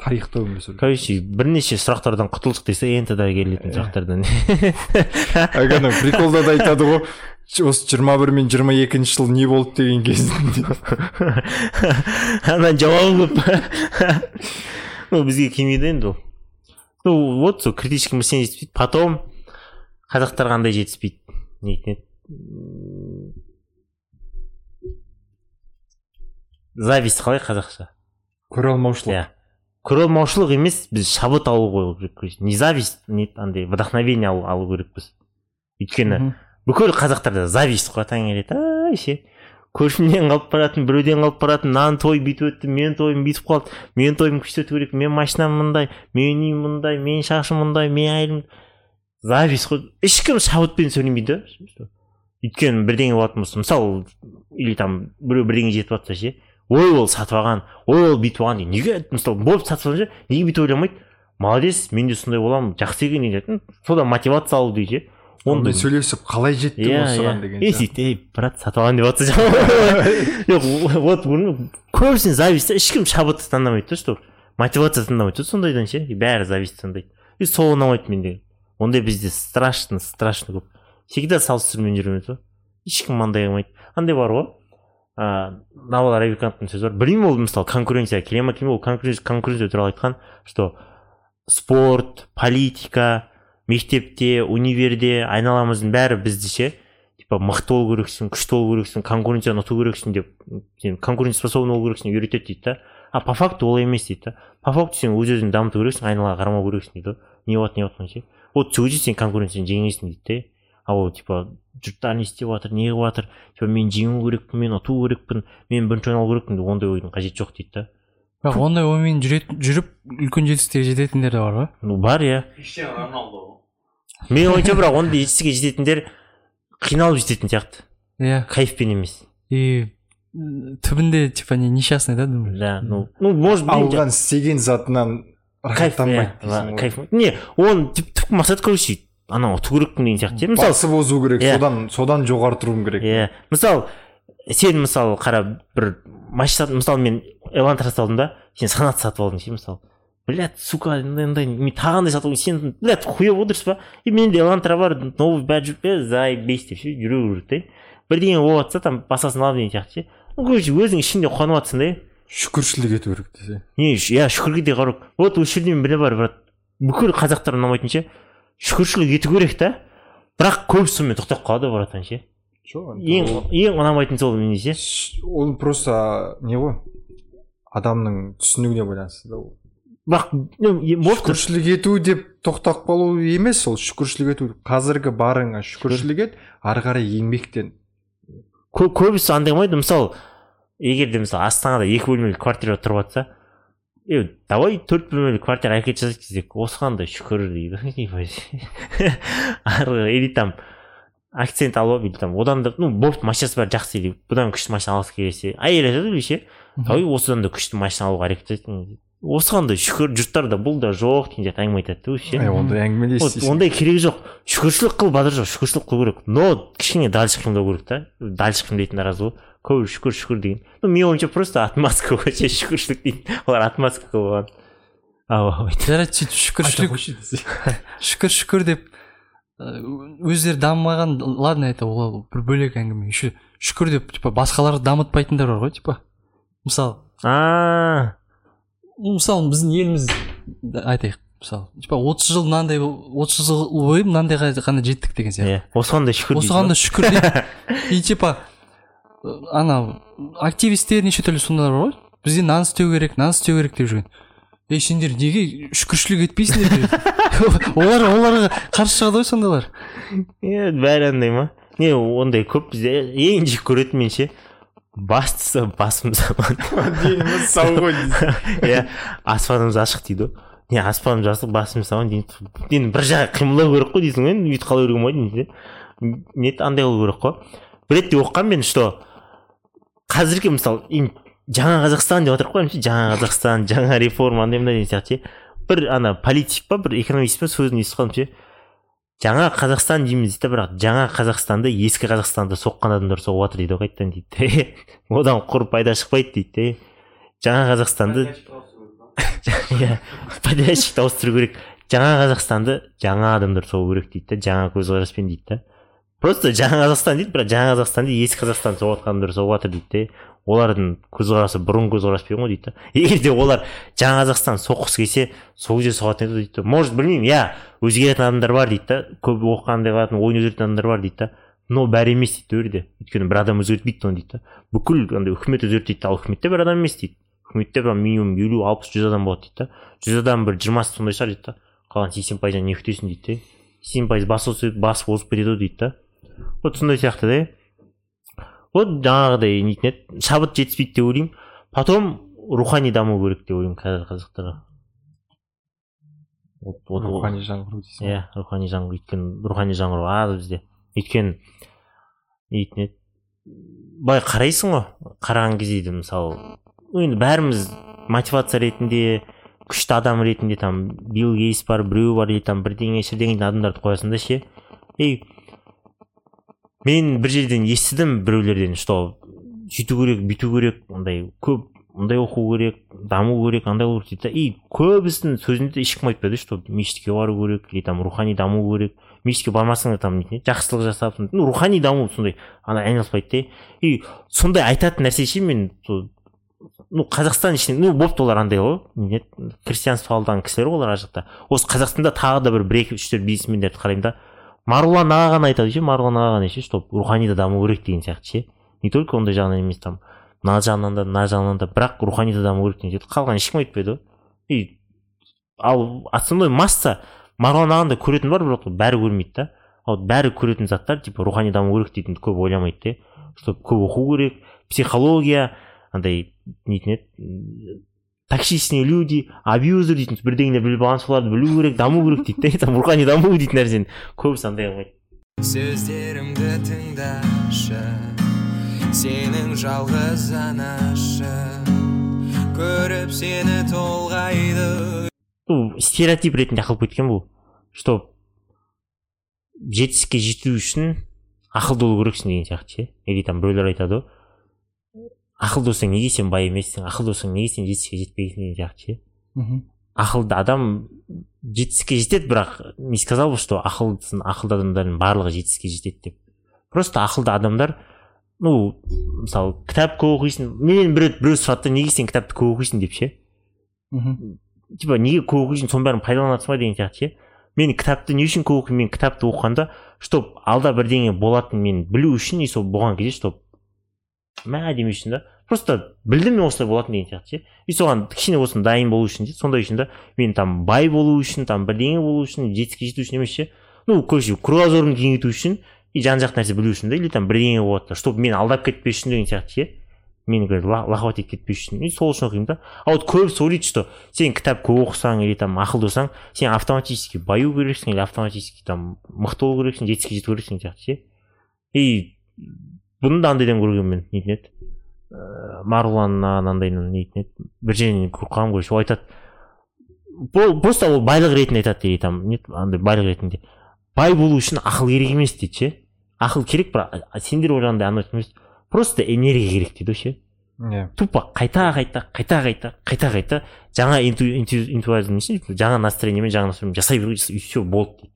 тарихта өмір сүріп короче бірнеше сұрақтардан құтылдық десе енді да келетін Иә. сұрақтардан. Әлгі ана приколда да айтады ғой. Осы жиырма бір мен жиырма екінші жыл не болды? деген кезінде ана жауабы көп ну бізге келмейді енді ол ну вот сол критический мышление жетіспейді. Потом қазақтар қандай жетіспейді? Нетін зависть қалай қазақша? Көре алмаушылық. Иә. Көре алмаушылық емес біз шабыт алу керек. керекпіз. Не зависть не андай вдохновение алу, алу керекпіз. Өйткені бүкіл қазақтарда зависть қой таңертең ше көршімнен қалып баратын біреуден қалып баратын мынаның тойы бүйтіп өтті менің тойым бүйтіп қалды менің тойым күшті керек менің машинам мындай менің үйім мындай менің шашым мындай менің әйелім зависть қой. Ешкім шабытпен сөйлемейді да өйткені бірдеңе болатын болса мысалы или там біреу бірдеңе жетіп жатса ше ой ол сатып алған ой ол бүйтіп алған неге мысалы болып сатып алған ше неге бүйтіп ойламайды? Молодец мен де сондай боламын жақсы екен дейді. Содан мотивация алу дейді ше. Онымен сөйлесіп қалай жетті иә осыған иә. деген сияқты. сөйтіп ей брат сатып алған деп жатса жоқ вот көбісіне зависть та ешкім шабытты таңдамайды да что мотивация таңдамайды да сондайдан ше. И бәрі зависть таңдайды и сол ұнамайды менде. Ондай бізде страшно страшно көп. Всегда салыстырумен жүреміз ғой ешкім мындай қылмайды. Андай бар ғой. Ыыы навал рабикановтың сөзі бар. Білмеймін ол мысалы конкуренция келе ма келмей ол конкуренция туралы айтқан что спорт политика мектепте универде айналамыздың бәрі бізді ше. Типа мықты болу керексің күшті болу керексің конкуренцияны ұту керексің деп сен конкуренция способный болу керексің деп үйретеді дейді да. А по факту олай емес дейді да. По факту сен өз өзіңді дамыту керексің айналаға қарамау керексің дейді ғой не болады не жатқан ше вот сол кезде сен конкуренцияны жеңесің дейді да а ол типа жұрттар не істеп жатыр не қылып жатыр. Типа мен жеңу керекпін мен ұту керекпін мен бірінші орын алу керекпін. Ондай ойдың қажеті жоқ дейді да. Бірақ ондай оймен жүріп үлкен жетістікке жететіндер де бар ғой ну бар иә Криштиану Роналдо менің ойымша бірақ ондай жетістікке жететіндер қиналып жететін сияқты иә кайфпен емес и түбінде типа не несчастный да думаю да ну ну может быть алған істеген затынан кайф рахаттанбайды не оны түп түпкі мақсат короче анау ұту керекпін деген сияқты мысалы басып озу керек содан содан жоғары тұруым керек иә мысалы сен мысалы қара бір машина мысалы мен элантра салдым да сен санат сатып алдың ше мысалы. Блядь сука андай мен тағандай сатып алдым. Сен блядь хуёво дұрыс па и менде элантра бар новый бәрі жүріп е заебись деп ше жүру керек та бірдеңе болып жатса там басқасын алып деген сияқты ше. Ну короче өзің ішіңде қуанып жатрсың да шүкіршілік ету керек десе. Не иә шүкірге де қарау. Керек. вот осы жерде бір бар брат. Бүкіл қазақтар ұнамайтын ше. Шүкіршілік ету керек та. Бірақ көбісі сонымен тоқтап қалады братан ше. Жоқ ең ең ұнамайтын сол менде ше Ш- ол просто не ғой адамның түсінігіне байланысты да ол. Бірақ шүкіршілік ету деп тоқтап қалу емес ол шүкіршілік ету. Қазіргі барыңа шүкіршілік ет ары қарай еңбектен. Кө- көбісі андай қылмайды мысалы егер де мысалы астанада екі бөлмелі квартира тұрып жатса е давай төрт бөлмелі квартира әрекет жасайық десек осыған да шүкір дейді. Ары қарай или там акцент алып алып или там одан да ну болды машинасы бәрі жақсы или бұдан күшті машина алғысы келсе. Әйелі айтады или ше давай осыдан да күшті машина алуға әрекет жасайық осыған да шүкір. Жұрттарда бұл да жоқ. Деген сияқты әңгіме айтады да вообще. Ай, ондай әңгіме вот ондай керегі жоқ. Шүкіршілік қыл бадыр жоқ. Шүкіршілік қылу керек. Но кішкене дальше қимылдау керек та. Дальше қимылдайтын рас ғой көбі шүкір шүкір деген. Ну менің ойымша просто отмазка ғой ше шүкіршілік дейді. Олар отмазка қылып алған. Жарайды сөйтіп шүкіршілік шүкір шүкір деп өздері дамымаған ладно это ол бір бөлек әңгіме. Еще шүкір деп типа басқаларды дамытпайтындар бар ғой типа. Мысалы а. Мысалы біздің еліміз айтайық мысалы типа отыз жыл мынандай отыз жыл бойы мынандайға ғана жеттік деген сияқты. иә осыған да шүкір осыған да шүкір и типа анау активистер неше түрлі сондайлар бар ғой. Бізде мынаны істеу керек мынаны істеу керек деп жүрген. Ей сендер неге шүкіршілік етпейсіңдер деп? Олар оларға қарсы шығады ғой сондайлар. Иә бәрі андай ма? Не ондай көп бізде ең жек көретін мен ше бастысы басымыз аман деніміз сау ғой иә аспанымыз ашық дейді ғой. Не аспанымыз ашық басымыз аман дейді енді бір жағы қимылдау керек қой дейсің ғой енді бүйтіп қала беруге болмайды не еді, андай қылу керек қой. Бір ретте оқығанмын мен что қазіргі мысалы жаңа қазақстан деп жатырық қой ше жаңа қазақстан жаңа реформа андай мындай деген сияқты ше. бір ана политик па бір экономист па сөзін естіп қалдым ше. Жаңа қазақстан дейміз дейді да бірақ жаңа қазақстанды ескі қазақстанды соққан адамдар соғып жатыр дейді ғой қайтадан дейді одан құр пайда шықпайды дейді де. Жаңа қазақстанды иә подрядчикті ауыстыру керек. Жаңа қазақстанды жаңа адамдар соғу керек дейді да жаңа көзқараспен дейді да просто жаңа қазақстан дейді бірақ жаңа қазақстанды ескі қазақстан соғып жатқан адамдар соғып жатыр дейді де. Олардың көзқарасы бұрын көзқараспен ғой дейді да. Егер де олар жаңа қазақстан соққысы келсе сол кезде соғатын еді дейді может білмеймін иә өзгеретін адамдар бар дейді да. Көп оқығандай қылатын ойын өзгертетін адамдар бар дейді да. Но бәрі емес дейді ол жерде өйткені бір адам өзгертпейді оны дейді да. Бүкіл андай үкімет дейді ал үкіметте бір адам емес дейді. Үкіметте бір минимум елу алпыс жүз адам болады дейді да. Жүз адам бір жиырмасы сондай шығар дейді да. Қалған сексен пайызын не күтесің дейді да сексен пайыз бас озып кетеді ғой дейді да. Вот сондай сияқты да вот жаңағыдай нетін еді. Шабыт жетіспейді деп ойлаймын. Потом рухани даму керек деп ойлаймын қазір қазақтарға рухани жаңғыру дейсің иә рухани жаңғыру. Өйткені рухани жаңғыру аз бізде. Өйткені нетін еді? Былай қарайсың ғой. Қараған кезде де мысалы енді бәріміз мотивация ретінде күшті адам ретінде там билл гейтс бар біреу бар или там бірдеңе шірдеңе адамдарды қоясың да ше. Ей мен бір жерден естідім біреулерден что сөйту керек бүйту керек андай көп мындай оқу керек даму керек андай болу керек дейді да и көбісінің сөзінде ешкім айтпайды что мешітке бару керек или там рухани даму керек. Мешітке бармасаң да там еді, жақсылық жасап ну рухани даму сондай ана айналыспайды да и сондай айтатын нәрсе ше мен сол ну қазақстан ішінде ну болыпты олар андай ғой не христианство алдан кісілер ғой олар ар жақта. Осы қазақстанда тағы да бір бір екі үш төрт бизнесмендерді қараймын да. Марғұлан аға ғана айтады ше марғұлан аға ғана ше что рухани да даму керек деген сияқты ше. Не только ондай жағынан емес там мына жағынан да мына жағынан да бірақ рухани да даму керек деген сияқты. Қалған ешкім айтпайды ғой. И ал основной масса марғұлан ағаны көретін бар бірақ бәрі көрмейді да. Вот бәрі көретін заттар типа рухани даму керек дейтінді көп ойламайды да что көп оқу керек. Психология андай нетін еді? Токсичные люди абьюзер дейтін бірдеңелер біліп алған соларды білу керек даму керек дейді да там рухани даму дейтін нәрсені көбісі андай қылмайды сөздерімді тыңдашы сенің жалғыз анашы. Көріп сені толғайды. Бұл стереотип ретінде қалып кеткен бұл. Что жетістікке жету үшін ақылды болу керексің деген сияқты ше. Или там біреулер айтады ғой ақылды болсаң неге сен бай емессің? Ақылды болсаң неге сен жетістікке жетпейсің деген сияқты ше? Мхм. Ақылды адам жетістікке жетеді бірақ не сказал бы что ақылдысын ақылды адамдардың барлығы жетістікке жетеді деп. Просто ақылды адамдар ну мысалы кітап көп оқисың менен бір рет біреу сұрады да неге сен кітапты көп оқисың деп ше? Мхм. Типа неге көп оқисың соның бәрін пайдаланасың ба деген сияқты ше? Мен кітапты не үшін көп оқимын? Мен кітапты оқығанда чтоб алда бірдеңе болатынын мен білу үшін и сол болған кезде чтоб мә демеу үшін да просто білдім мен осылай болатын деген сияқты ше. И соған кішкене болсын дайын болу үшін ше. Сондай үшін да мен там бай болу үшін там бірдеңе болу үшін жетістікке жету үшін емес ше. Ну короче кругозорымды кеңейту үшін и жан жақты нәрсе білу үшін да или там бірдеңе болады да чтобы мен алдап кетпес үшін деген сияқты ше. Мен лахват етіп кетпес үшін. И сол үшін оқимын да. А вот көбісі ойлайды что сен кітап көп оқысаң или там ақылды болсаң сен автоматически баю керексің или автоматически там мықты болу керексің жетістікке жету керексің сияқты ше. И бұны да андайдан көргенмін нетін еді ыыы марғұланнан андайынан нетін еді бір жерінен оқығанмын короче ол айтады. Просто ол байлық ретінде айтады или там не андай байлық ретінде. Бай болу үшін ақыл керек емес дейді ше. Ақыл керек бірақ сендер ойлағандай андай емес. Просто энергия керек дейді ғой ше. Иә. Тупо қайта қайта қайта қайта қайта қайта. Жаңа жаңа настроениемен жаңа жасай беру и все болды. дейді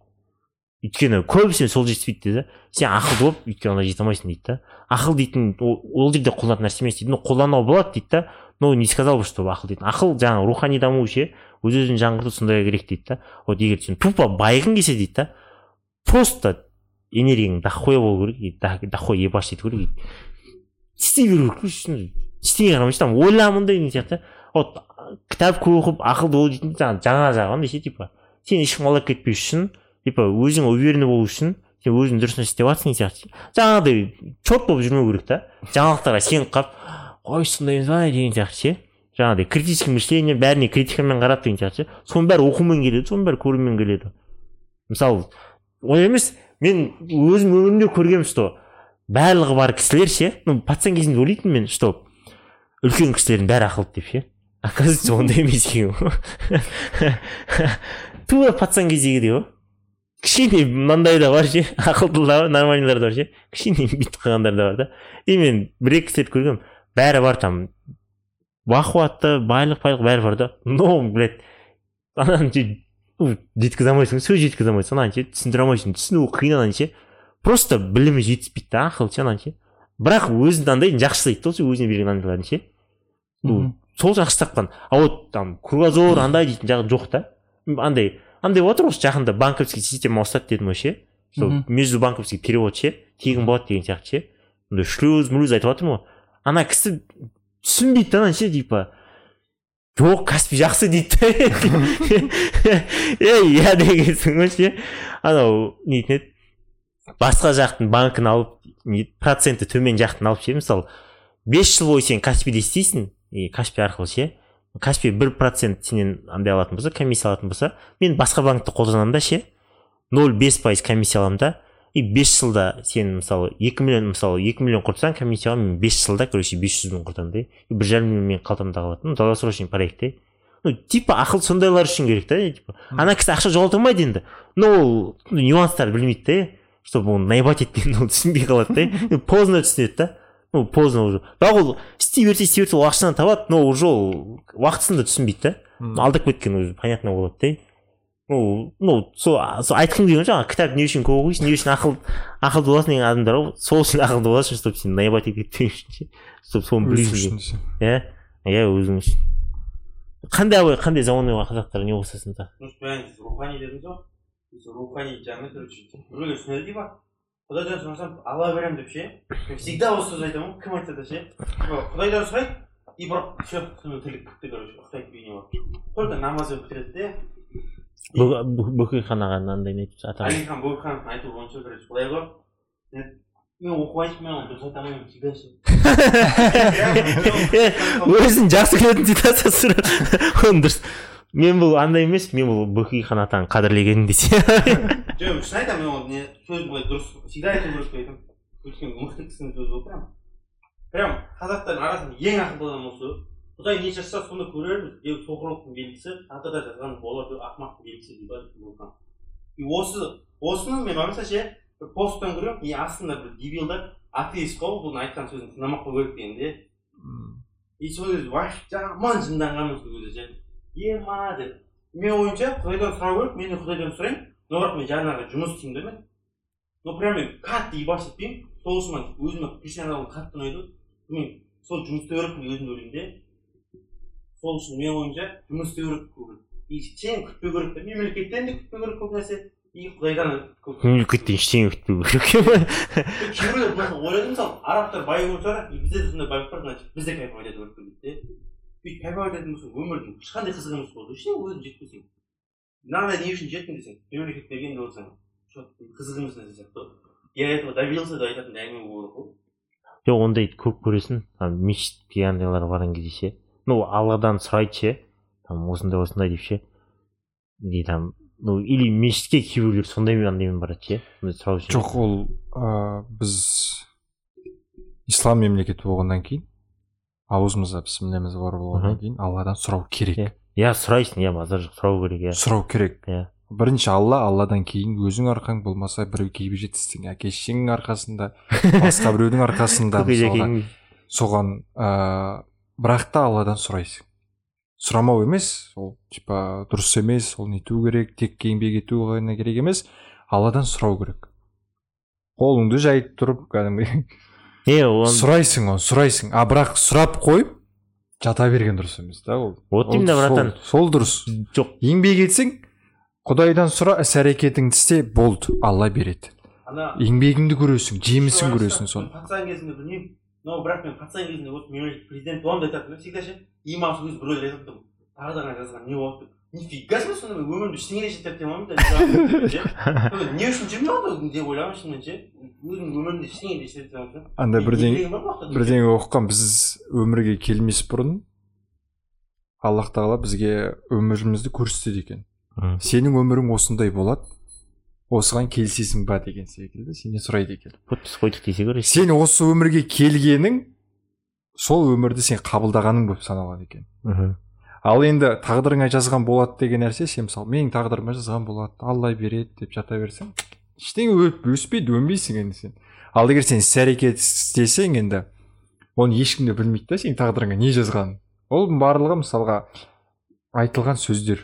өйткені көбісіне сол жетіспейді дейді сен ақылды болып өйткені онда жете алмайсың дейді да. Ақыл дейтін ол жерде қолданатын нәрсе емес дейді. Ну қолдануға болады дейді да. Но не сказал бы что ақыл дейтін. Ақыл жаңағы рухани даму ше өз өзін жаңғырту сондай керек дейді да. Вот егер сен тупо байығың келсе дейді да просто энергияң дохуя болу керек дохуя ебашь ету керек істей беру керек үшін ештеңеге қарамайсың там ойламын деген сияқты. Вот кітап көп оқып ақылды бол дейтін жаңа жағы андай ше типа. Сен ешкім алдап кетпес үшін типа өзің уверенный болу үшін сен өзің дұрыс нәрсе істеп жатрсың деген сияқты. Жаңағыдай чет болып жүрмеу керек та. Жаңалықтарға сеніп қалып ой сондай емес па деген сияқты ше. Жаңағыдай критический мышление бәріне критикамен қарап деген сияқты ше. Соның бәрі оқумен келеді соның бәрі көрумен келеді. Мысалы олай емес мен өзім өмірімде көргенмін что барлығы бар кісілер ше ну пацан кезімде ойлайтынмын мен что үлкен кісілердің бәрі ақылды деп ше. Оказывается ондай емес екен ғой тура пацан кездегідей ғой кішкене мынандай да бар ше. Ақылды да бар нормальныйлар да бар ше. Кішкене бүйтіп қалғандар да бар да. И мен бір екі кісілерді көргенмін. Бәрі бар там. Бақуатты байлық байлық бәрі бар да. Но блядь ананы ше жеткізе алмайсың сөз жеткізе алмайсың. Ананы ше түсіндіре алмайсың. Түсіну қиын ананы ше. Просто білімі жетіспейді да ақылы ше ананы ше. Бірақ өзінің андайын жақсы жасайды да ол өзіне берген андайларын ше. Сол жақсы тапқан. А вот там кругозор андай дейтін жағы жоқ та. Андай андай болады ғой осы жақында банковский система ауысады дедім ғой ше сол между банковский перевод ше тегін болады деген сияқты ше мындай шлюз млюз айтып жатырмын ғой ана кісі түсінбейді да ана ше типа жоқ каспий жақсы дейді да ей иә дегенсің ғой ше анау нетін еді басқа жақтың банкін алып проценті төмен жақтын алып ше мысалы бес жыл бойы сен каспийде істейсің и каспий арқылы ше каспий бір процент сенен андай алатын болса комиссия алатын болса мен басқа банкті қолданамын да ше. Ноль бес пайыз комиссия аламын да. И бес жылда сен мысалы екі миллион мысалы екі миллион құртсаң комиссияға мен бес жылда короче бес жүз мың құртамын да. И бір жарым миллион менің қалтамда қалады ну долгосрочный проект те. Ну типа ақыл сондайлар үшін керек та типа. Ана кісі ақша жоғалта алмайды енді. Но ол нюанстарды білмейді да чтобы оны наебать еткенін ол түсінбей қалады да поздно түсінеді да. Ну поздно уже. Бірақ ол істей берсе істей берсе ол ақшаны табады но уже ол уақытысында түсінбейді да. Алдап кеткен уже понятно болады да. Ну ну сол сол айтқым келген жаңағы кітап не үшін көп оқисың не үшін ақыл ақылды боласың деген адамдар ғой. Сол үшін ақылды боласың чтобы сен наебать етіп кетпеу үшін ше. Чтобы соны білесің иә иә өзің үшін. Қандай абай қандай заманауи қазақтар не қосасың да ну бәріңіз рухани дедіңіз ғой рухани жағына короче біреулер түсінеді дейді ғой құдайдан сұрасам ала беремін деп ше мен всегда осы сөзді айтамын ғой кім айтса да ше құдайдан сұрайды и бірақ все сонымен тірлік бітті короче ұйықтайды үйіне барып только намазбен бітіреді де бөкейханаға мынандай не айтып атам әлихан бөкейхановтың айтуы бойынша короче былай ғой мен оқып айтып мен оны дұрыс айта алмаймын всегда ше өзің жақсы көретін цитация оны дұрыс мен бұл андай емес мен бұл бөкейхан атаны қадірлегенмін десе. Жоқ шын айтамын мен оны не сөзін былай дұрыс всегда айту керек деп айтамын өйткені мықты кісінің сөзі ғой прям прям қазақтардың арасында ең ақылды адам осы. Құдай не жазса соны көрерміз. Деу соқырлықтың белгісі атада жазған болар деу ақымақтың белгісі дейді ғой и осы осыны мен бармаса ше бір посттан көремін. И астында бір дебилдар атеист қой бұның айтқан сөзін тыңдамай ақ қою керек деген де и сол кезде вообще жаман жынданғанмын сол кезде ше. Ема деп менің ойымша құдайдан сұрау керек мен де құдайдан сұрайын но бірақ мен жаңағы жұмыс істеймін да мен ну прям мен қатты ебаш етпеймін сол үшін мен өзіме христиан қатты ұнайды мен сол жұмыс істеу керекпін деп өзім ойлаймын де сол үшін менің ойымша жұмыс істеу керек көбірек и сен күтпеу керек та мемлекеттен де күтпеу керек көп нәрсе и құдайдан да көп мемлекеттен ештеңе күтпеу керек кейбіреулер ойлайды мысалы арабтар бай болса и бізде де сондай байлық бар значит біз де кайфовать ету дейді ететін болсаң өмірдің ешқандай қызық емес болды ештеңе өзің жетпесең мынандай не үшін жеттім десең мемлекет берген деп отырсаң қызық емес нәрсе сияқты я этого добился деп айтатын әңгіме болу керек қой жоқ ондайды көп көресің там мешітке андайлар барған кезде ше ну алладан сұрайды ше там осындай осындай деп ше или там ну или мешітке кейбіреулер сондаймен андаймен барады ше сондай сұрау үшін жоқ ол ә, біз ислам мемлекеті болғаннан кейін аузымызда бісмілләміз бар болғаннан кейін алладан сұрау керек. Иә. сұрайсың иә базар жоқ сұрау керек иә. Сұрау керек. Иә. бірінші алла алладан кейін өзің арқаң болмаса біреу кейбір жетістігің әке шешеңнің арқасында басқа біреудің арқасында мысалға. соған ыыы бірақ та алладан сұрайсың. Сұрамау емес ол типа дұрыс емес ол нету керек тек еңбек ету ғана керек емес. Алладан сұрау керек. Қолыңды жайып тұрып кәдімгі не оны сұрайсың оны сұрайсың. А бірақ сұрап қойып жата берген дұрыс емес та ол. Вот именно сол- братан. сол дұрыс. Жоқ. Еңбек етсең құдайдан сұра іс әрекетіңді істе болды алла береді. Ана еңбегіңді көресің жемісін көресің соны. пацан кезімде білмеймін. Но бірақ мен пацан кезімде мемлекет президент боламын деп айтатынмын всегда ше имам сол кезде біреулер айтатын тұғын тағдырыңа жазған не болады деп нифига себе сонда мен өмірімде ештеңеге жетеді деп ойламын да не үшін жүрмей отыр деп ойлаймын шынымен ше өзімнің өмірімде ештеңе де жетеді деп ойлаймын анда бірдеңе бірдеңе оқыған біз өмірге келмес бұрын аллах тағала бізге өмірімізді көрсетеді екен. Мм. сенің өмірің осындай болады. Осыған келісесің ба деген секілді сенен сұрайды екен. Подпись қойдық десе көресің сен осы өмірге келгенің сол өмірді сен қабылдағаның болып саналады екен. Мхм. Ал енді тағдырыңа жазған болады деген нәрсе сен мысалы менің тағдырыма жазған болады алла береді деп жата берсең ештеңе өспейді өнбейсің енді сен. Ал егер сен іс әрекет істесең енді оны ешкім де білмейді да сенің тағдырыңа не жазғанын. Ол барлығы мысалға айтылған сөздер.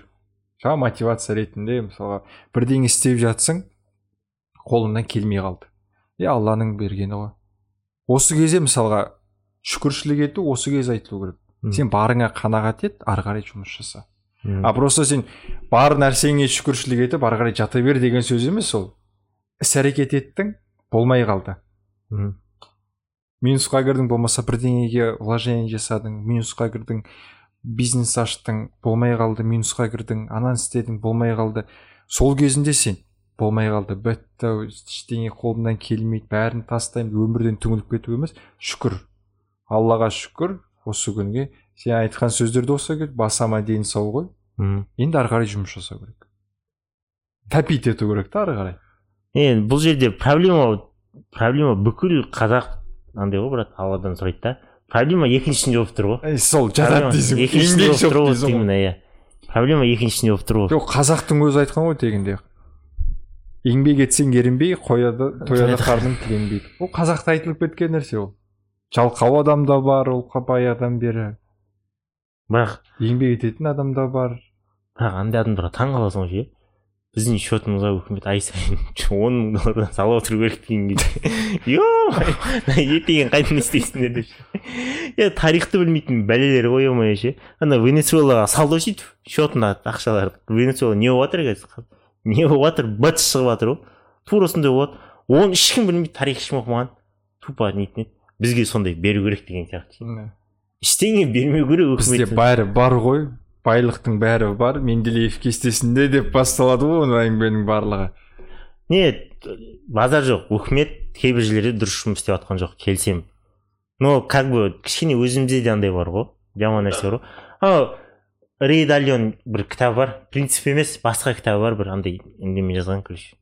Жаңа мотивация ретінде мысалға бірдеңе істеп жатсың қолыңнан келмей қалды. Е алланың бергені ғой. Осы кезде мысалға шүкіршілік ету осы кезде айтылу керек. Сен барыңа қанағат ет ары қарай жұмыс жаса. А просто сен бар нәрсеңе шүкіршілік етіп ары қарай жата бер деген сөз емес ол. Іс әрекет еттің болмай қалды. Минусқа кірдің болмаса бірдеңеге вложение жасадың минусқа кірдің бизнес аштың болмай қалды минусқа кірдің ананы істедің болмай қалды. Сол кезінде сен болмай қалды. Бітті ештеңе қолымнан келмейді бәрін тастаймын өмірден түңіліп кету емес. Шүкір. Аллаға шүкір. Осы күнге. Сен айтқан сөздер де осы келді басама дені сау ғой. Мхм. енді ары қарай жұмыс жасау керек. Тәпит ету керек та ары қарай. Енді бұл жерде проблема проблема бүкіл қазақ андай ғой брат алладан сұрайды да. Проблема екіншісінде болып тұр ғой. Сол жатады дейсің. екіншісінде болып тұр ғой именно иә. Проблема екіншісінде болып тұр ғой. Жоқ қазақтың өзі айтқан ғой тегінде. Еңбек етсең ерінбей қояды тояды қарның тіленбейді ол қазақта айтылып кеткен нәрсе ол. Жалқау адам да бар ол баяғыдан бері. Бірақ еңбек ететін адам да бар. бірақ андай адамдарға таң қаласың ғой ше? Біздің счетымызға үкімет ай сайын он мың доллардан салып отыру керек деген кезде. Е ертең қайда не істейсіңдер деп ше. е тарихты білмейтін бәлелер ғой омай ше? Ана венесуэлаға салды ғой сөйтіп счетына ақшалар. Венесуэла не болып жатыр қазір не болып жатыр быт шығып жатыр ғой. Тура сондай болады. Оны ешкім білмейді тарих ешкім оқымаған. Тупо нетін еді бізге сондай беру керек деген сияқты. Ештеңе бермеу керек бізде бәрі бар ғой. Байлықтың бәрі бар. Менделеев кестесінде деп басталады ғой оның әңгіменің барлығы. Не базар жоқ. Үкімет кейбір жерлерде дұрыс жұмыс істеп жатқан жоқ. Келісемін. Но как бы кішкене өзімізде де андай бар ғой. Жаман нәрсе бар ғой. Ау рей далион бір кітабы бар. Принцип емес басқа кітабы бар бір андай немен жазған короче.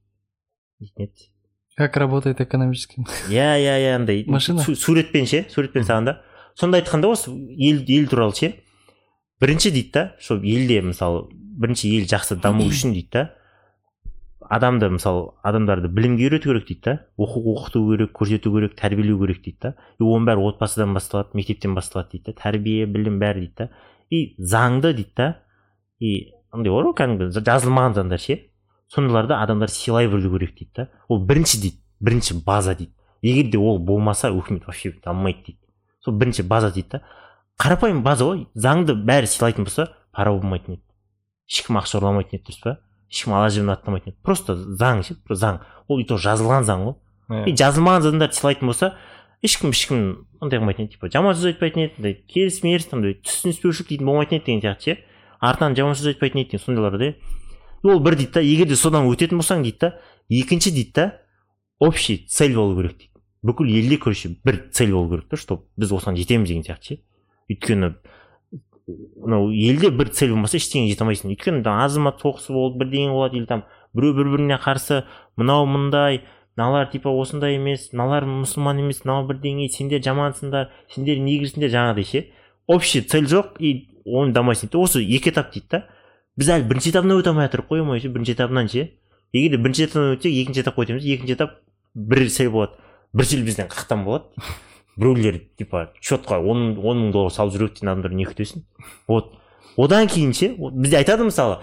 Дейтін еді как работает экономический иә иә иә андай. Машина? су- суретпен ше суретпен салған да. Сонда айтқанда осы ел ел туралы ше бірінші дейді да сол елде мысалы бірінші ел жақсы даму үшін дейді да адамды мысалы адамдарды білімге үйрету керек дейді да оқу оқыту керек көрсету керек тәрбиелеу керек дейді да. И оның бәрі отбасыдан басталады мектептен басталады дейді да тәрбие білім бәрі дейді да. И заңды дейді да и андай бар ғой кәдімгі жазылмаған заңдар ше. Сондайларды адамдар сыйлай білу керек дейді да. Ол бірінші дейді бірінші база дейді. Егер де ол болмаса үкімет вообще дамымайды дейді. Сол бірінші база дейді да. Қарапайым база ғой. Заңды бәрі сыйлайтын болса пара болмайтын еді. Ешкім ақша ұрламайтын еді дұрыс па? Ешкім ала жібін аттамайтын еді. Просто заң ше заң. Ол и то жазылған заң ғой. И жазылмаған заңдарды сыйлайтын болса ешкім ешкім андай қылмайтын еді. Типа жаман сөз айтпайтын еді андай керіс меріс андай түсініспеушілік дейтін болмайтын еді деген сияқты ше. Артынан жаман сөз айтпайтын еді деген сондайларды иә ол бір дейді да егер де содан өтетін болсаң дейді да екінші дейді да общий цель болу керек дейді. Бүкіл елде короче бір цель болу керек та чтобы біз осыған жетеміз деген сияқты ше. Өйткені мынау елде бір цель болмаса ештеңеге жете алмайсың. Өйткені там азамат соғысы болды бірдеңе болады или там біреу бір біріне қарсы мынау мындай мыналар типа осындай емес мыналар мұсылман емес мынау бірдеңе сендер жамансыңдар сендер негрсіңдер жаңағыдай ше. Общий цель жоқ и оны дамайсың. Дейді осы екі этап дейді да. Біз әлі бірінші этабынан өте алмай жатырмық қой ше бірінші этабынан ше. Егер де бірінші этаптан өтсек екінші этапқа өтеміз екінші этап бір цель болады. Бір цель бізден қақтан болады. Біреулер типа счетқа он он мың доллар салып жүреді дейтін адамдар не күтесің? Вот. Одан кейін ше бізде айтады мысалы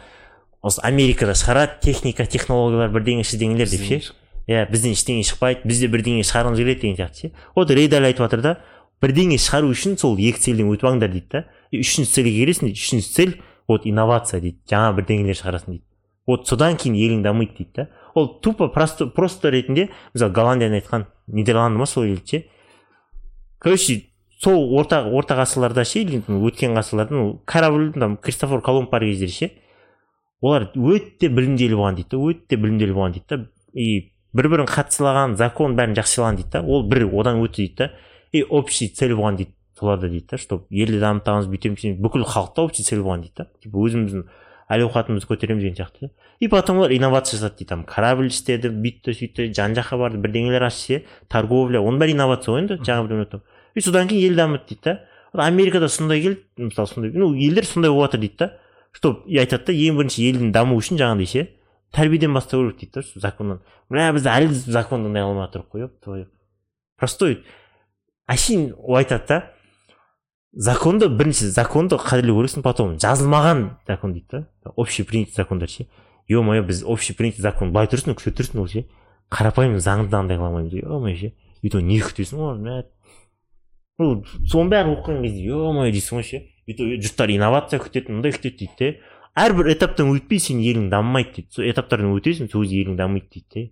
осы америкада шығарады техника технологиялар бірдеңе шірдеңелер деп ше. Иә бізден ештеңе шықпайды. Бізде бірдеңе шығарғымыз келеді деген сияқты ше. Вот рейдал айтып жатыр да бірдеңе шығару үшін сол екі цельден өтіп алыңдар дейді да. Үшінші цельге келесің дейді үшінші цель вот инновация дейді жаңа бірдеңелер шығарасың дейді. Вот содан кейін елің дамиды дейді да. Ол тупо просто просто ретінде мысалы голландияны айтқан нидерланды ма сол ел ше? Короче сол орта орта ғасырларда ше өткен ғасырларда корабль там кристофор колумб бар кездері ше. Олар өте білімділі болған дейді да өте білімділі болған дейді да. И бір бірін қатты сыйлаған закон бәрін жақсы сыйлаған дейді да. Ол бір одан өтті дейді да. И общий цель болған дейді. Соларда дейді да чтобы елді дамытамыз бүйтеміз сөйтеміз. бүкіл халықта общий цель болған дейді да типа өзіміздің әл ауқатымызды көтереміз деген сияқты и потом олар инновация жасады дейді. Там корабль істеді бүйтті сөйтті жан жаққа барды бірдеңелер ашты ше торговля оның бәрі инновация ғой енді жаңа біреу и содан кейін ел дамыды дейді да америкада сондай келді мысалы сондай ну елдер сондай болып жатыр дейді да что и айтады да ең бірінші елдің дамуы үшін жаңағыдай ше тәрбиеден бастау керек дейді да законнан. Бля біз әлі законды андай алмай жатырмық қой еп простой. Әшейін ол айтады да законды бірінші законды қадірлеу керексің потом жазылмаған закон дейді да. Общепринятый закондар ше. Е мое біз общепринятый закон былай тұрсын күте тұрсын ол ше. Қарапайым заңды да андай қыла алмаймыз е мое ше. То не күтесің ғой мә. Ну соның бәрін оқыған кезде е мое дейсің ғой ше. То жұрттар инновация күтеді мындай күтеді дейді де. Әрбір этаптан өтпей сенің елің дамымайды дейді. Сол этаптардан өтесің сол кезде елің дамиды дейді де.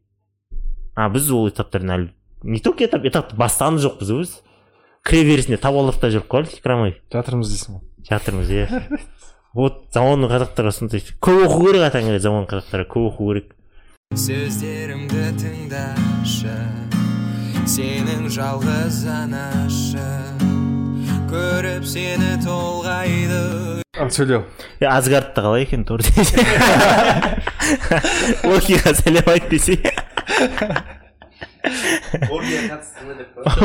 А біз ол этаптардан әлі не только этап этапты бастаған жоқпыз өз кіре берісінде табалдырықта жүріп қалдық кіре жатырмыз дейсің ғой. Жатырмыз иә. Вот заманның қазақтарға сондай көп оқу керек атаңа заман қазақтарға көп оқу керек. Сөздерімді тыңдашы сенің жалғыз анашың көріп сені толғайды. Ал сөйле е асгардта қалай екен тор локиға сәлем айт десе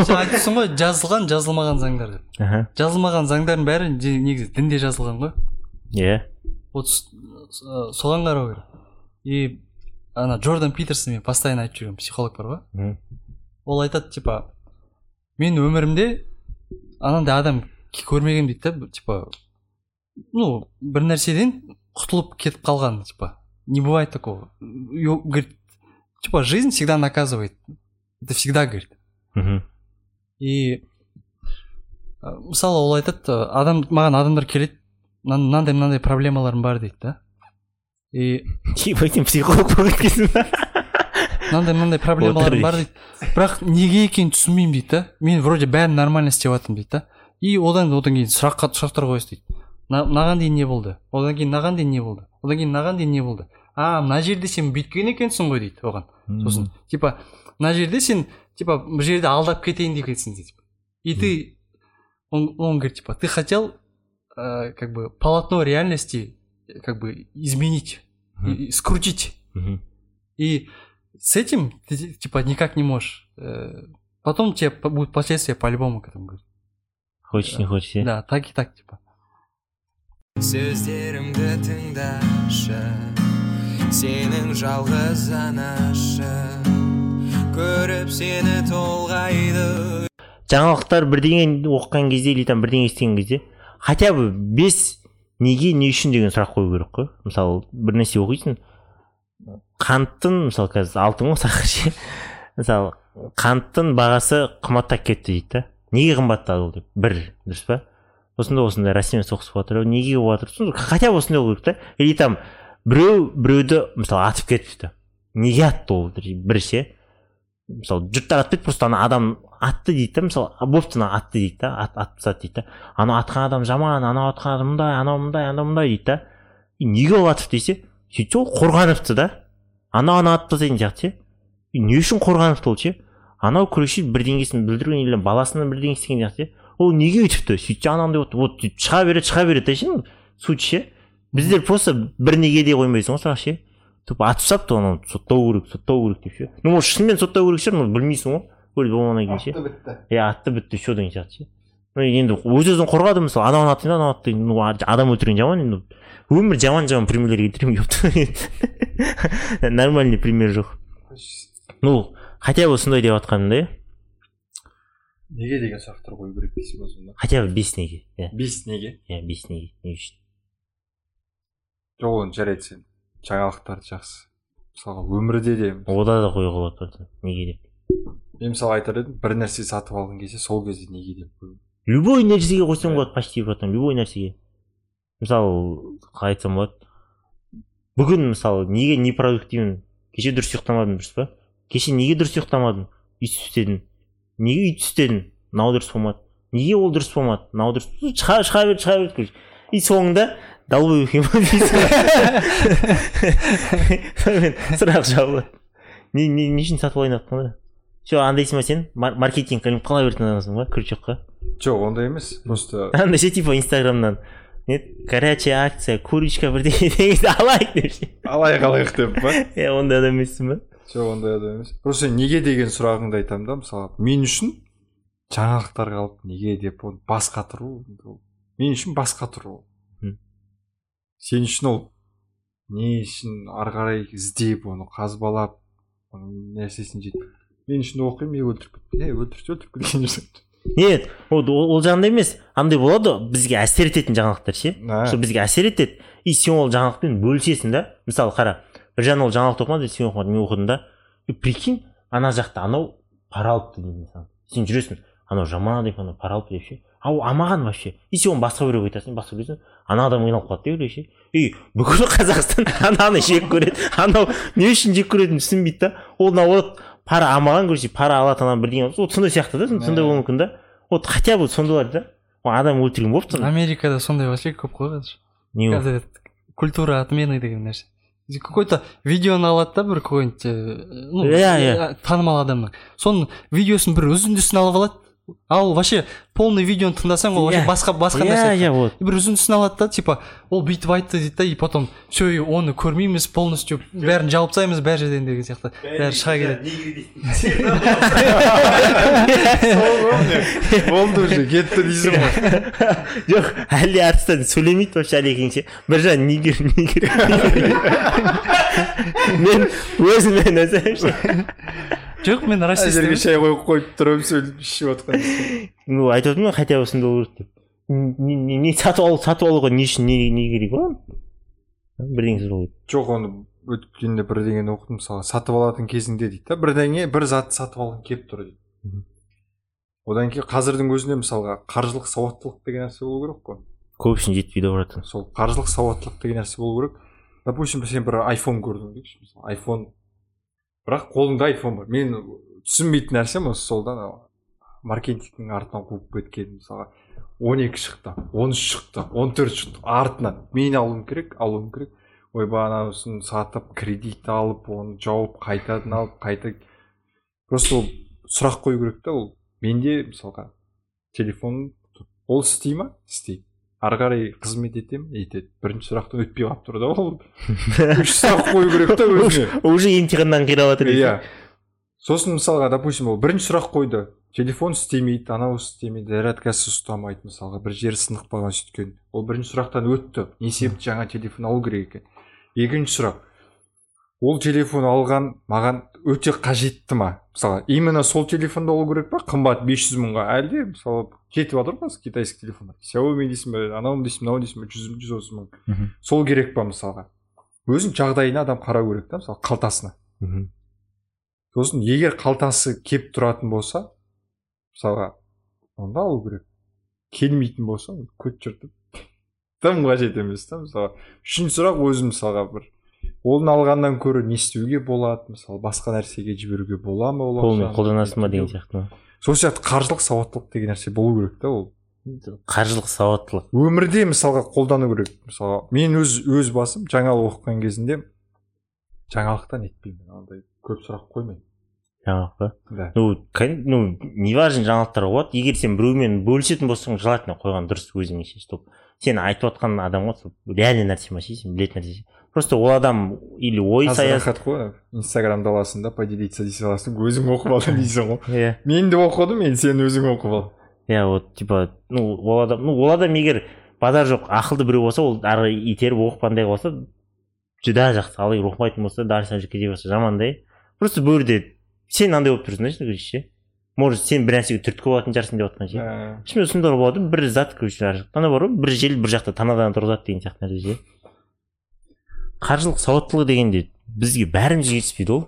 сен айтыпсың ғой жазылған жазылмаған заңдар деп. Аха. Жазылмаған заңдардың бәрі негізі дінде жазылған ғой. Иә. Вот с- соған қарау керек. И ана джордан питерсон мен постоянно айтып жүрген психолог бар ғой. Ол айтады типа мен өмірімде анандай адам к- көрмегенмін дейді да типа ну бір нәрседен құтылып кетіп қалған типа. Не бывает такого. Говорит типа жизнь всегда наказывает. Это всегда говорит. Мхм и ә, мысалы ол айтады адам маған адамдар келеді «Мына- мынандай мынандай проблемаларым бар дейді да. И ебать сен психолог болып кеткенсің ба мынандай мынандай проблемаларым бар дейді. Бірақ неге екенін түсінбеймін дейді да. Мен вроде бәрін нормально істеп жатырмын дейді да. И одан одан кейін сұраққа сұрақтар қоясыз дейді. «На- мынаған дейін не болды? Одан кейін мынаған дейін не болды? Одан кейін мынаған дейін не болды? А мына жерде сен бүйткен екенсің ғой дейді оған. Сосын типа мына жерде сен типа бұл жерде алдап кетейін дегенсің дейді и ты он, он говорит типа ты хотел э, как бы полотно реальности э, как бы изменить и- и скрутить Мгм. и с этим ты типа никак не можешь Э, потом тебе по- будут последствия по-любому к этому говорить хочешь не хочешь иә да так и так типа сөздерімді тыңдашы сенің жалғыз анашың көріп сені толғайды. Жаңалықтар бірдеңе оқыған кезде или там бірдеңе естіген кезде хотя бы бес неге не үшін деген сұрақ қою керек қой. Мысалы бір нәрсе оқисың қанттың мысалы қазір алтын ғой сахар ше? Мысалы қанттың бағасы қымбаттап кетті дейді да. Неге қымбаттады ол деп? Бір дұрыс па? Осындай осындай россиямен соғысып жатыр неге болып жатыр хотя бы осындай болу керек та или там біреу біреуді мысалы атып кетіпті неге атты ол бір ше? Мысалы жұрттар атпайды просто ана адам атты дейді да мысалы «А, болыпты ана атты дейді да ат, атып тастады дейді да анау атқан адам жаман анау атқан адам мындай анау мындай анау мындай дейді да неге ол атып десе сөйтсе ол қорғаныпты да. Анау ана атып тастайтын сияқты ше. Не үшін қорғаныпты ол ше? Анау күресші бірдеңесін білдірген или баласына бірдеңе істеген сияқты ол неге өйтіпті? Сөйтсе анандай вот вот шыға береді шыға береді да ше суть ше. Біздер просто бір неге де қоймайсың ғой сұрақ ше. Тупо атып тастапты оны соттау керек соттау керек деп ше. Ну может шынымен соттау керек шығар білмейсің ғой. Өліп болғаннан кейін ше. Бітті. Иә атты бітті все деген сияқты ше. Ну енді өз өзін қорғады мысалы анауын атты анау атты ну адам өлтірген жаман енді. Өмір жаман жаман примерлер келтіремін ёпта нормальный пример жоқ. Ну хотя бы сондай деп жатқаным да иә неге деген сұрақтар қою керек дейсің ба сонда хотя бы бес неге иә бес неге? Иә бес неге не үшін? Жоқ оны жарайды сен. Жаңалықтар жақсы. мысалға өмірде де ода да қоюға болады неге деп. мен мысалы айтар едім бір нәрсе сатып алғың келсе сол кезде неге деп любой нәрсеге қойсаң болады почти потом любой нәрсеге. Мысалы қалай айтсам болады. Бүгін мысалы неге непродуктивен кеше дұрыс ұйықтамадың дұрыс па? Кеше неге дұрыс ұйықтамадың өйтіп істедің неге өйтіп істедің мынау дұрыс болмады. Неге ол дұрыс болмады? Мынау дұрыс? Шыға шыға берді шыға берді короче. И соңында долбоеб екен сонымен сұрақ жабылады не не не үшін сатып алайын деп ғой все андайсың ба сен? Мар- маркетинг ілініп қала беретін адамсың ба крючокқа? Жоқ ондай емес просто андай ше типа инстаграмнан. Не горячая акция курочка бірдеңе дегенді алайық деп ше алайық алайық деп па иә ондай адам емессің ба? Жоқ ондай адам емес. Просто неге деген сұрағыңды айтамын да мысалы мен үшін жаңалықтарға алып неге деп оны бас қатыру ол мен үшін бас қатыру ол Мгм. Сен үшін ол не үшін ары қарай іздеп оны қазбалап оның нәрсесін жетіп мен үшін оқимын е өлтіріп кетті. Е өлтірсе өлтіріп кеткен жүрсің нет ол, ол, жағында емес. Андай болады ғой, бізге әсер ететін жаңалықтар ше? Что бізге әсер етеді. И сен ол жаңалықпен бөлісесің да. Мысалы қара бір жағынан ол жаңалықты оқымады сен оқымадың мен оқыдым да. И прикинь ана жақта анау пара алыпты дейді мысалы сен жүресің. Анау жаман деп анау пара алыпты деп ше? Ау а маған вообще? И сен оны басқа біреуге айтасың басқа біреу ана адам қиналып қалады деп ойлай ше и бүкіл қазақстан ананы жек көреді. Анау не үшін жек көретінін түсінбейді да. Ол болады пара алмаған короче пара алатын адам бірдеңе вот. Сондай сияқты да сондай болуы мүмкін да. Вот хотя бы сондайлар да. Адам өлтірген болыпты америкада сондай вообще көп қой қазір. Не қазір культура отмены деген нәрсе. Какой то видеоны алады да бір какой нибудь ну Иә, иә. танымал адамның. Соның видеосын бір үзіндісін алып алады. Ал вообще полный видеоны тыңдасаң ол вообще Иә. басқа басқа иә нәрсе. иә вот. Бір үзіндісін алады да типа ол бүйтіп айтты дейді да и потом все и оны көрмейміз полностью бәрін жауып тастаймыз бәр жерден деген сияқты. Бәрі шыға келеді. Болды уже кетті дейсің ғой. Жоқ әлде арыстан сөйлемейді вообще әлекең ше біржан нигер нигер. Мен өзіммен өзім ше жоқ мен расист жерге шай қойып қойып тұрып сөйлеп ішіп отқан ну айтып отырмын ғой хотя бы сондай болу керек деп не сатып алу сатып алуға не үшін не не керек оған бірдеңе сұрау керек жоқ оны өткенде бірдеңені оқыдым мысалы сатып алатын кезіңде дейді да? Бірдеңе бір зат сатып алғың келіп тұр дейді. Одан кейін қазірдің өзінде мысалға қаржылық сауаттылық деген нәрсе болу керек қой. Көп үшін жетпейді ғой братан сол қаржылық сауаттылық деген нәрсе болу керек. Допустим сен бір айфон көрдің дейікші мысалы айфон бірақ қолыңда айфон бар. Мен түсінбейтін нәрсем осы сол да маркетингтің артынан қуып кеткен мысалға он екі шықты он үш шықты он төрт шықты. Артынан мен алуым керек алуым керек. Ойбай анасын сатып кредит алып оны жауып қайтадан алып қайта просто ол сұрақ қою керек та ол. Менде мысалға телефон ол істей ма? Істейді. Ары қарай қызмет ете ме етеді бірінші сұрақтан өтпей қалып тұр да ол. Үш сұрақ қою керек та өзіне. уже емтиханнан қиналып жатыр иә сосын мысалға допустим ол бірінші сұрақ қойды. Телефон істемейді анау істемейді зарядкасы ұстамайды мысалға бір жері сынып қалған сөйткен ол бірінші сұрақтан өтті. Не себепті жаңа телефон алу керек екен? Екінші сұрақ. Ол телефон алған маған өте қажетті ма? Мысалы именно сол телефонды алу керек па? қымбат 500 мыңға әлде мысалы кетіп жатыр ғой қазір китайский телефондар? Xiaomi дейсің бе анау дейсің мынау дейсің бе жүз жүз отыз мың. Сол керек па мысалға? Өзінің жағдайына адам қарау керек та мысалы қалтасына. Мхм. сосын егер қалтасы кеп тұратын болса мысалға онда алу керек. Келмейтін болса көт жыртып тым қажет емес та мысалға. Үшінші сұрақ өзім мысалға бір оны алғаннан гөрі не істеуге болады? Мысалы басқа нәрсеге жіберуге бола ма ол қолмен қолданасың ба деген сияқты ма? Сол сияқты қаржылық сауаттылық деген нәрсе болу керек та ол. Қаржылық сауаттылық. Өмірде мысалға қолдану керек. Мысалға мен өз өз басым жаңалық оқыған кезінде жаңалықтан етпеймін андай көп сұрақ қоймаймын. Жаңалық па? Да. Ну ну неважно жаңалықтар болады. Егер сен біреумен бөлісетін болсаң желательно қойған дұрыс өзіңе ше чтоб сен айтып отқан адамға сол реальный нәрсе ма ше сен білетін нәрсе. Просто ол адам или ой саясат рахат қой. Аласың да поделиться дей саласың өзің оқып алдың дейсің ғой. Иә. Мен де оқыдым енді сен өзің оқып ал иә вот типа ну ол адам ну ол адам егер базар жоқ ақылды біреу болса ол ары итеріп оқығандай болса жүдә жақсы ал егер оқымайтын болса дальше кете берсе жаман да иә. Просто бұл жерде сен андай болып тұрсың да короче ше? Может сен бір нәрсеге түрткі болатын шығарсың деп жатқан ше? Ә, шынымен сондай болады бір зат короче ана бар ғой бір жел бір жақта танадан тұрғызады деген сияқты нәрсе ше? Қаржылық сауаттылық дегенде бізге бәрімізге жетіспейді ол.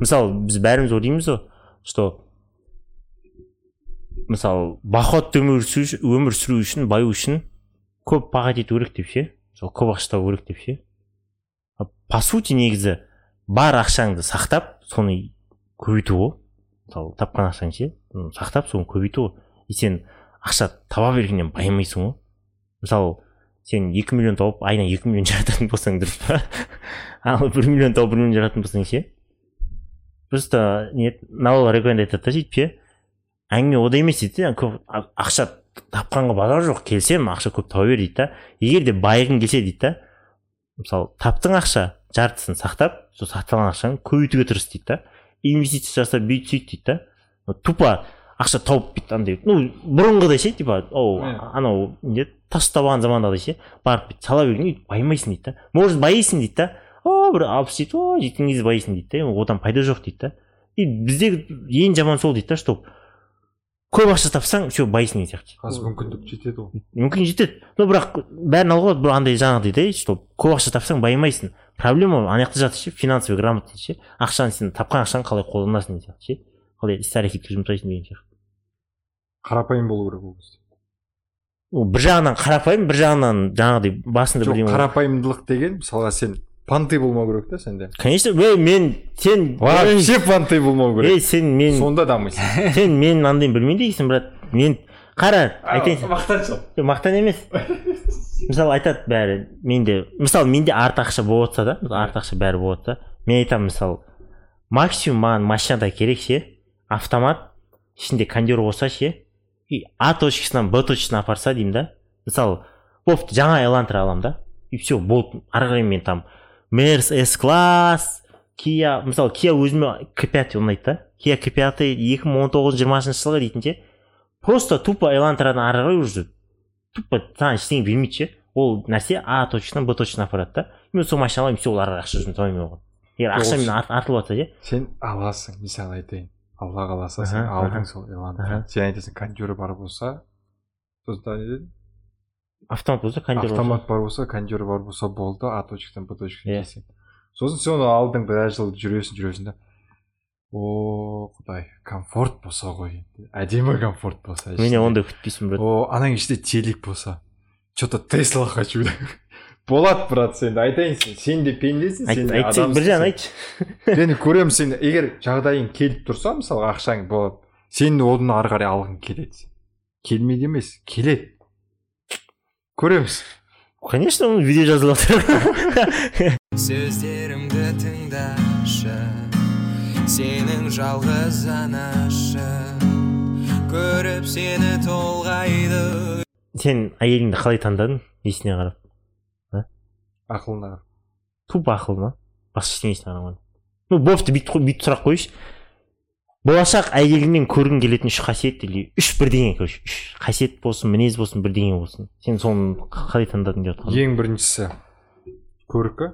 Мысалы біз бәріміз ойлаймыз ғой что мысалы бақуатты өмір сүру өмір сүру үшін баю үшін көп пағат ету керек деп ше? Мысалы көп ақша табу керек деп ше? По сути негізі бар ақшаңды сақтап соны көбейту ғой. Мысалы тапқан ақшаң ше сақтап соны көбейту ғой. И сен ақша таба бергеннен байымайсың ғой. Мысалы сен екі миллион тауып айына екі миллион жарататын болсаң дұрыс па? Ал бір миллион тауып бір миллион жарататын болсаң ше? Просто не навал рекоменд айтады да сөйтіп ше? Әңгіме ода емес дейді көп ақша тапқанға базар жоқ келсем ақша көп таба бер дейді да. Егер де байығың келсе дейді да мысалы таптың ақша жартысын сақтап сол сатып алған ақшаны көбейтуге тырыс дейді да. Инвестиция жасап бүйт сөйт дейді да. Тупо ақша тауып бүйтіп андай ну бұрынғыдай ше типа оу анау не тас алған замандағыдай ше барып бүйтіп сала берген өйтіп байымайсың дейді да может байисың дейді да о бір алпыс жеті о жеткен кезде байисың дейді да одан пайда жоқ дейді да и біздегі ең жаман сол дейді да что көп ақша тапсаң все байисың деген сияқты қазір мүмкіндік жетеді ғой мүмкін жетеді но бірақ бәрін алуға болады бір андай жаңағыдай да что көп ақша тапсаң байымайсың проблема ана жақта жатыр ше финансовый грамотность ше ақшаны сен тапқан ақшаны қалай қолданасың деген сияқты ше қалай іс әрекетке жұмсайсың деген сияқты қарапайым болу керек ол кезде ол бір жағынан қарапайым бір жағынан жаңағыдай басында жоқ бірдеңе қарапайымдылық деген мысалға сен. Понты болмау керек та сенде конечно ей мен сен вообще понты болмау ей керек сен мен. Сонда дамисың сен. Менің андайын білмейді екенсің брат. Мен қара айтайын мақтаншыл жоқ мақтан емес. Мысалы айтады бәрі менде мысалы менде арт ақша болып жатса да арт ақша бәрі болып жатса мен айтамын мысалы максимум маған машинада керек ше. Автомат ішінде кондер болса ше и а точкасынан б точкасына апарса деймін да. Мысалы бопты жаңа элантра аламын да и все болды ары қарай мен там мерс с класс кия мысалы кия өзіме к пятый ұнайды да. Кия к пятый екі мың он тоғыз жиырмасыншы жылғы дейтін ше просто тупо элантрадан ары қарай уже тупо саған ештеңе бермейді ше. Ол нәрсе а точкасынан б точкасына апарады да. Мен сол машина аламын все ол ары қарай ақша жұмсамаймын оған егер ақшамен ар- артылып жатса ше. Сен аласың мысалы айтайын. Алла қаласа сен алдың сол Аха. эланды сен айтасың кондері бар болса сосын не автомат болса кондер автомат бар болса кондері бар болса болды а точкадан б точкаға Иә. дейсің сосын сен оны алдың біраз жыл жүресің жүресің да. О құдай комфорт болса ғой енді. Әдемі комфорт болса менен ішінде. ондай күтпейсің брат о анаң ішінде телек болса че то тесла хочу болады брат сен айтайын сен сен де пендесің сен де адамсың. біржан сен. айтшы. Мен көремін сен егер жағдайың келіп тұрса мысалы ақшаң болады сен оны ары қарай алғың келеді. Келмейді емес келеді. Көреміз. Конечно оны видео жазылып жатыр сөздерімді тыңдашы сенің жалғыз анашы көріп сені толғайды. Сен әйеліңді қалай таңдадың? Несіне қарап. Ақылына тупо ақыл ма басқа ештеңесіне қарамадың ну бопты бүйтіп бүйтіп сұрақ қойшы болашақ әйеліңнен көргің келетін үш қасиет или үш бірдеңе короче үш қасиет болсын мінез болсын бірдеңе болсын сен соны қалай таңдадың деп жатқаным ең біріншісі көркі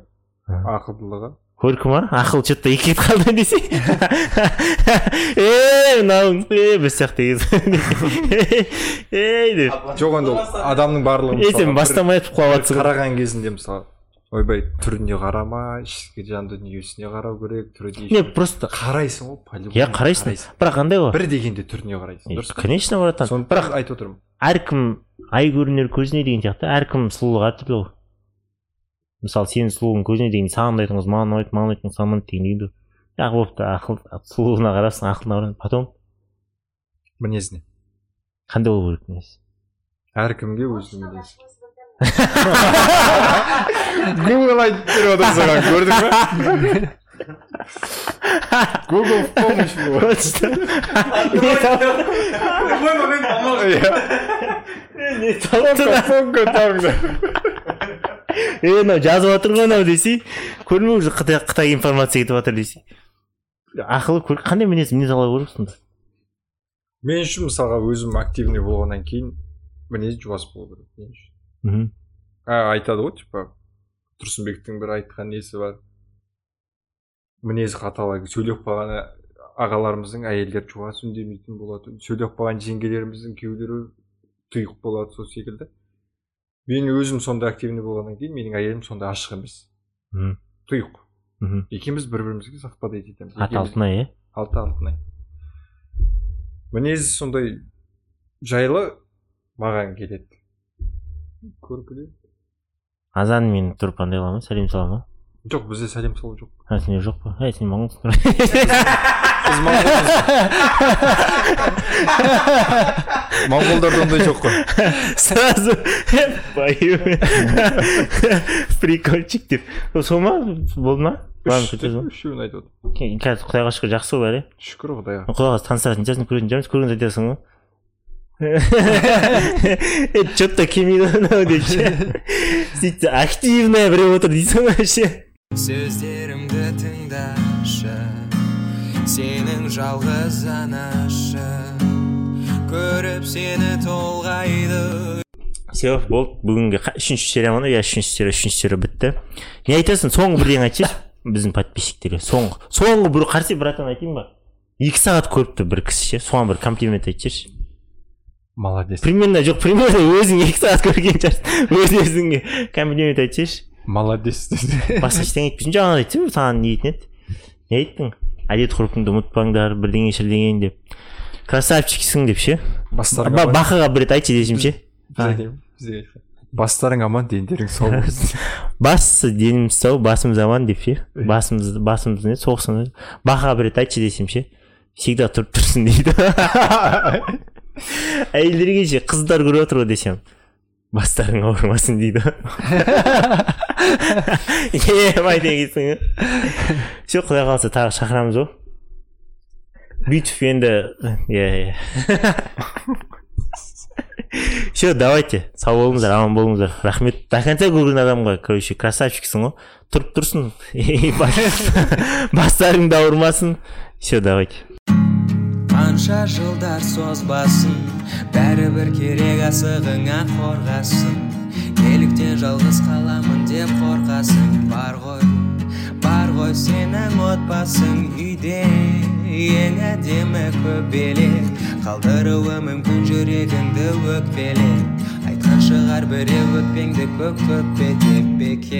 ақылдылығы көркі ма ақыл че то екі кетіп қалды десе ей мынауың е біз сияқты ей деп жоқ енді ол адамның барлығы ей сен бастамай айтып құлап ғой. қараған кезінде мысалы ойбай түріне қарама ішкі жан дүниесіне қарау керек түрі не просто қарайсың ғой по-любому иә қарайсың бірақ қандай ғой. Бір дегенде түріне қарайсың дұрыс па? конечно братан. Соны бірақ айтып отырмын. әркім ай көрінер көзіне деген сияқты әркім сұлулығы әртүрлі ғой. Мысалы сенің сұлулығың көзіне деген саған ұнайтын қыз маған ұнайды маған ұнайтын қыз саған ұнайды деген дейді ғой. Ақ болыпты ақыл сұлулығына қарарсың ақылына қарайсың потом? Мінезіне. Қандай болу керек мінез? Әркімге өзінің мінезі. Гугл айтып беріп отыр саған көрдің ба гугл в помощь е мынау жазып жатыр ғой мынау десей көрмей уже қытай қытай информация кетіп жатыр десей ақылы көр- қандай мінез мінез ала көру сонда? Мен үшін мысалға өзім активный болғаннан кейін мінез жуас болу керек мен үшін. Мхм айтады ғой типа тұрсынбектің бір айтқан несі бар. Мінезі қатал сөйлеп қалған ағаларымыздың әйелдері жуас үндемейтін болады сөйлеп қалған жеңгелеріміздің күйеулері тұйық болады сол секілді. Мен өзім сондай активный болғаннан кейін менің әйелім сондай ашық емес. Мхм тұйық. Мхм екеуміз бір бірімізге совпадать етеміз аты алтынай иә алты алтынай. Мінезі сондай жайлы маған келеді. Көркілі азан мен тұрып андай қыла ма сәлем сала ма жоқ бізде сәлем салу жоқ а сенде жоқ па әй сен моңғолсың біз моңғолмыз моңғолдарда ондай жоқ қой сразу прикольчик деп сол ма болды ма үшеуін айтып отыр қазір құдайға шүкір жақсы ғой бәрі шүкір құдайға құдайға таныстыратын шығарсың көретін шығармыз көргенде айтасың ғой е че то келмейді ғой мынау деп ше сөйтсе активная біреу отыр дейсің ғой ше сөздерімді тыңдашы сенің жалғыз анашы көріп сені толғайды. Все болды. Бүгінгі үшінші серия ма иә үшінші серия үшінші серия бітті. Не айтасың? Соңғы бірдеңе айтсайшы. Біздің подписчиктерге соңғы. Соңғы бір қарсы братан айтайын ба? Екі сағат көріпті бір кісі ше соған бір комплимент айтсайшы. Молодец. Примерно жоқ примерно өзің екі сағат көрген шығарсың. Өз өзіңе. Комплимент айтсайшы молодец. Басқа ештеңе айтпайсың. Жаңа айтсың ғой саған не дейтін еді? Не айттың? Әдет ғұрпыңды ұмытпаңдар бірдеңе шірдеңе деп. Красавчиксің деп ше? Бастарға Ба- бақыға бір рет айтшы десем ше? Бастарың аман дендерің сау болсын. Басы деніміз сау басымыз аман деп ше? Басымыз басымыз не? Соқсын баха бір рет айтшы десем ше? Всегда тұрып тұрсын дейді. әйелдерге ше қыздар көріп отыр ғой десем бастарың ауырмасын дейді. Ебай дегенсің все құдай қаласа тағы шақырамыз ғой бүйтіп енді иә иә. Все давайте сау болыңыздар аман болыңыздар. Рахмет. До конца көрген адамға короче красавчиксің ғой тұрып тұрсын. Бастарың да ауырмасын все давайте. Қанша жылдар созбасын бәрібір керек асығыңа қорғасын. Неліктен жалғыз қаламын деп қорқасың бар ғой бар ғой сенің отбасың үйде ең әдемі көбелек. Қалдыруы мүмкін жүрегіңді өкпелеп. Айтқан шығар біреу өкпеңді көк төкпе деп бекер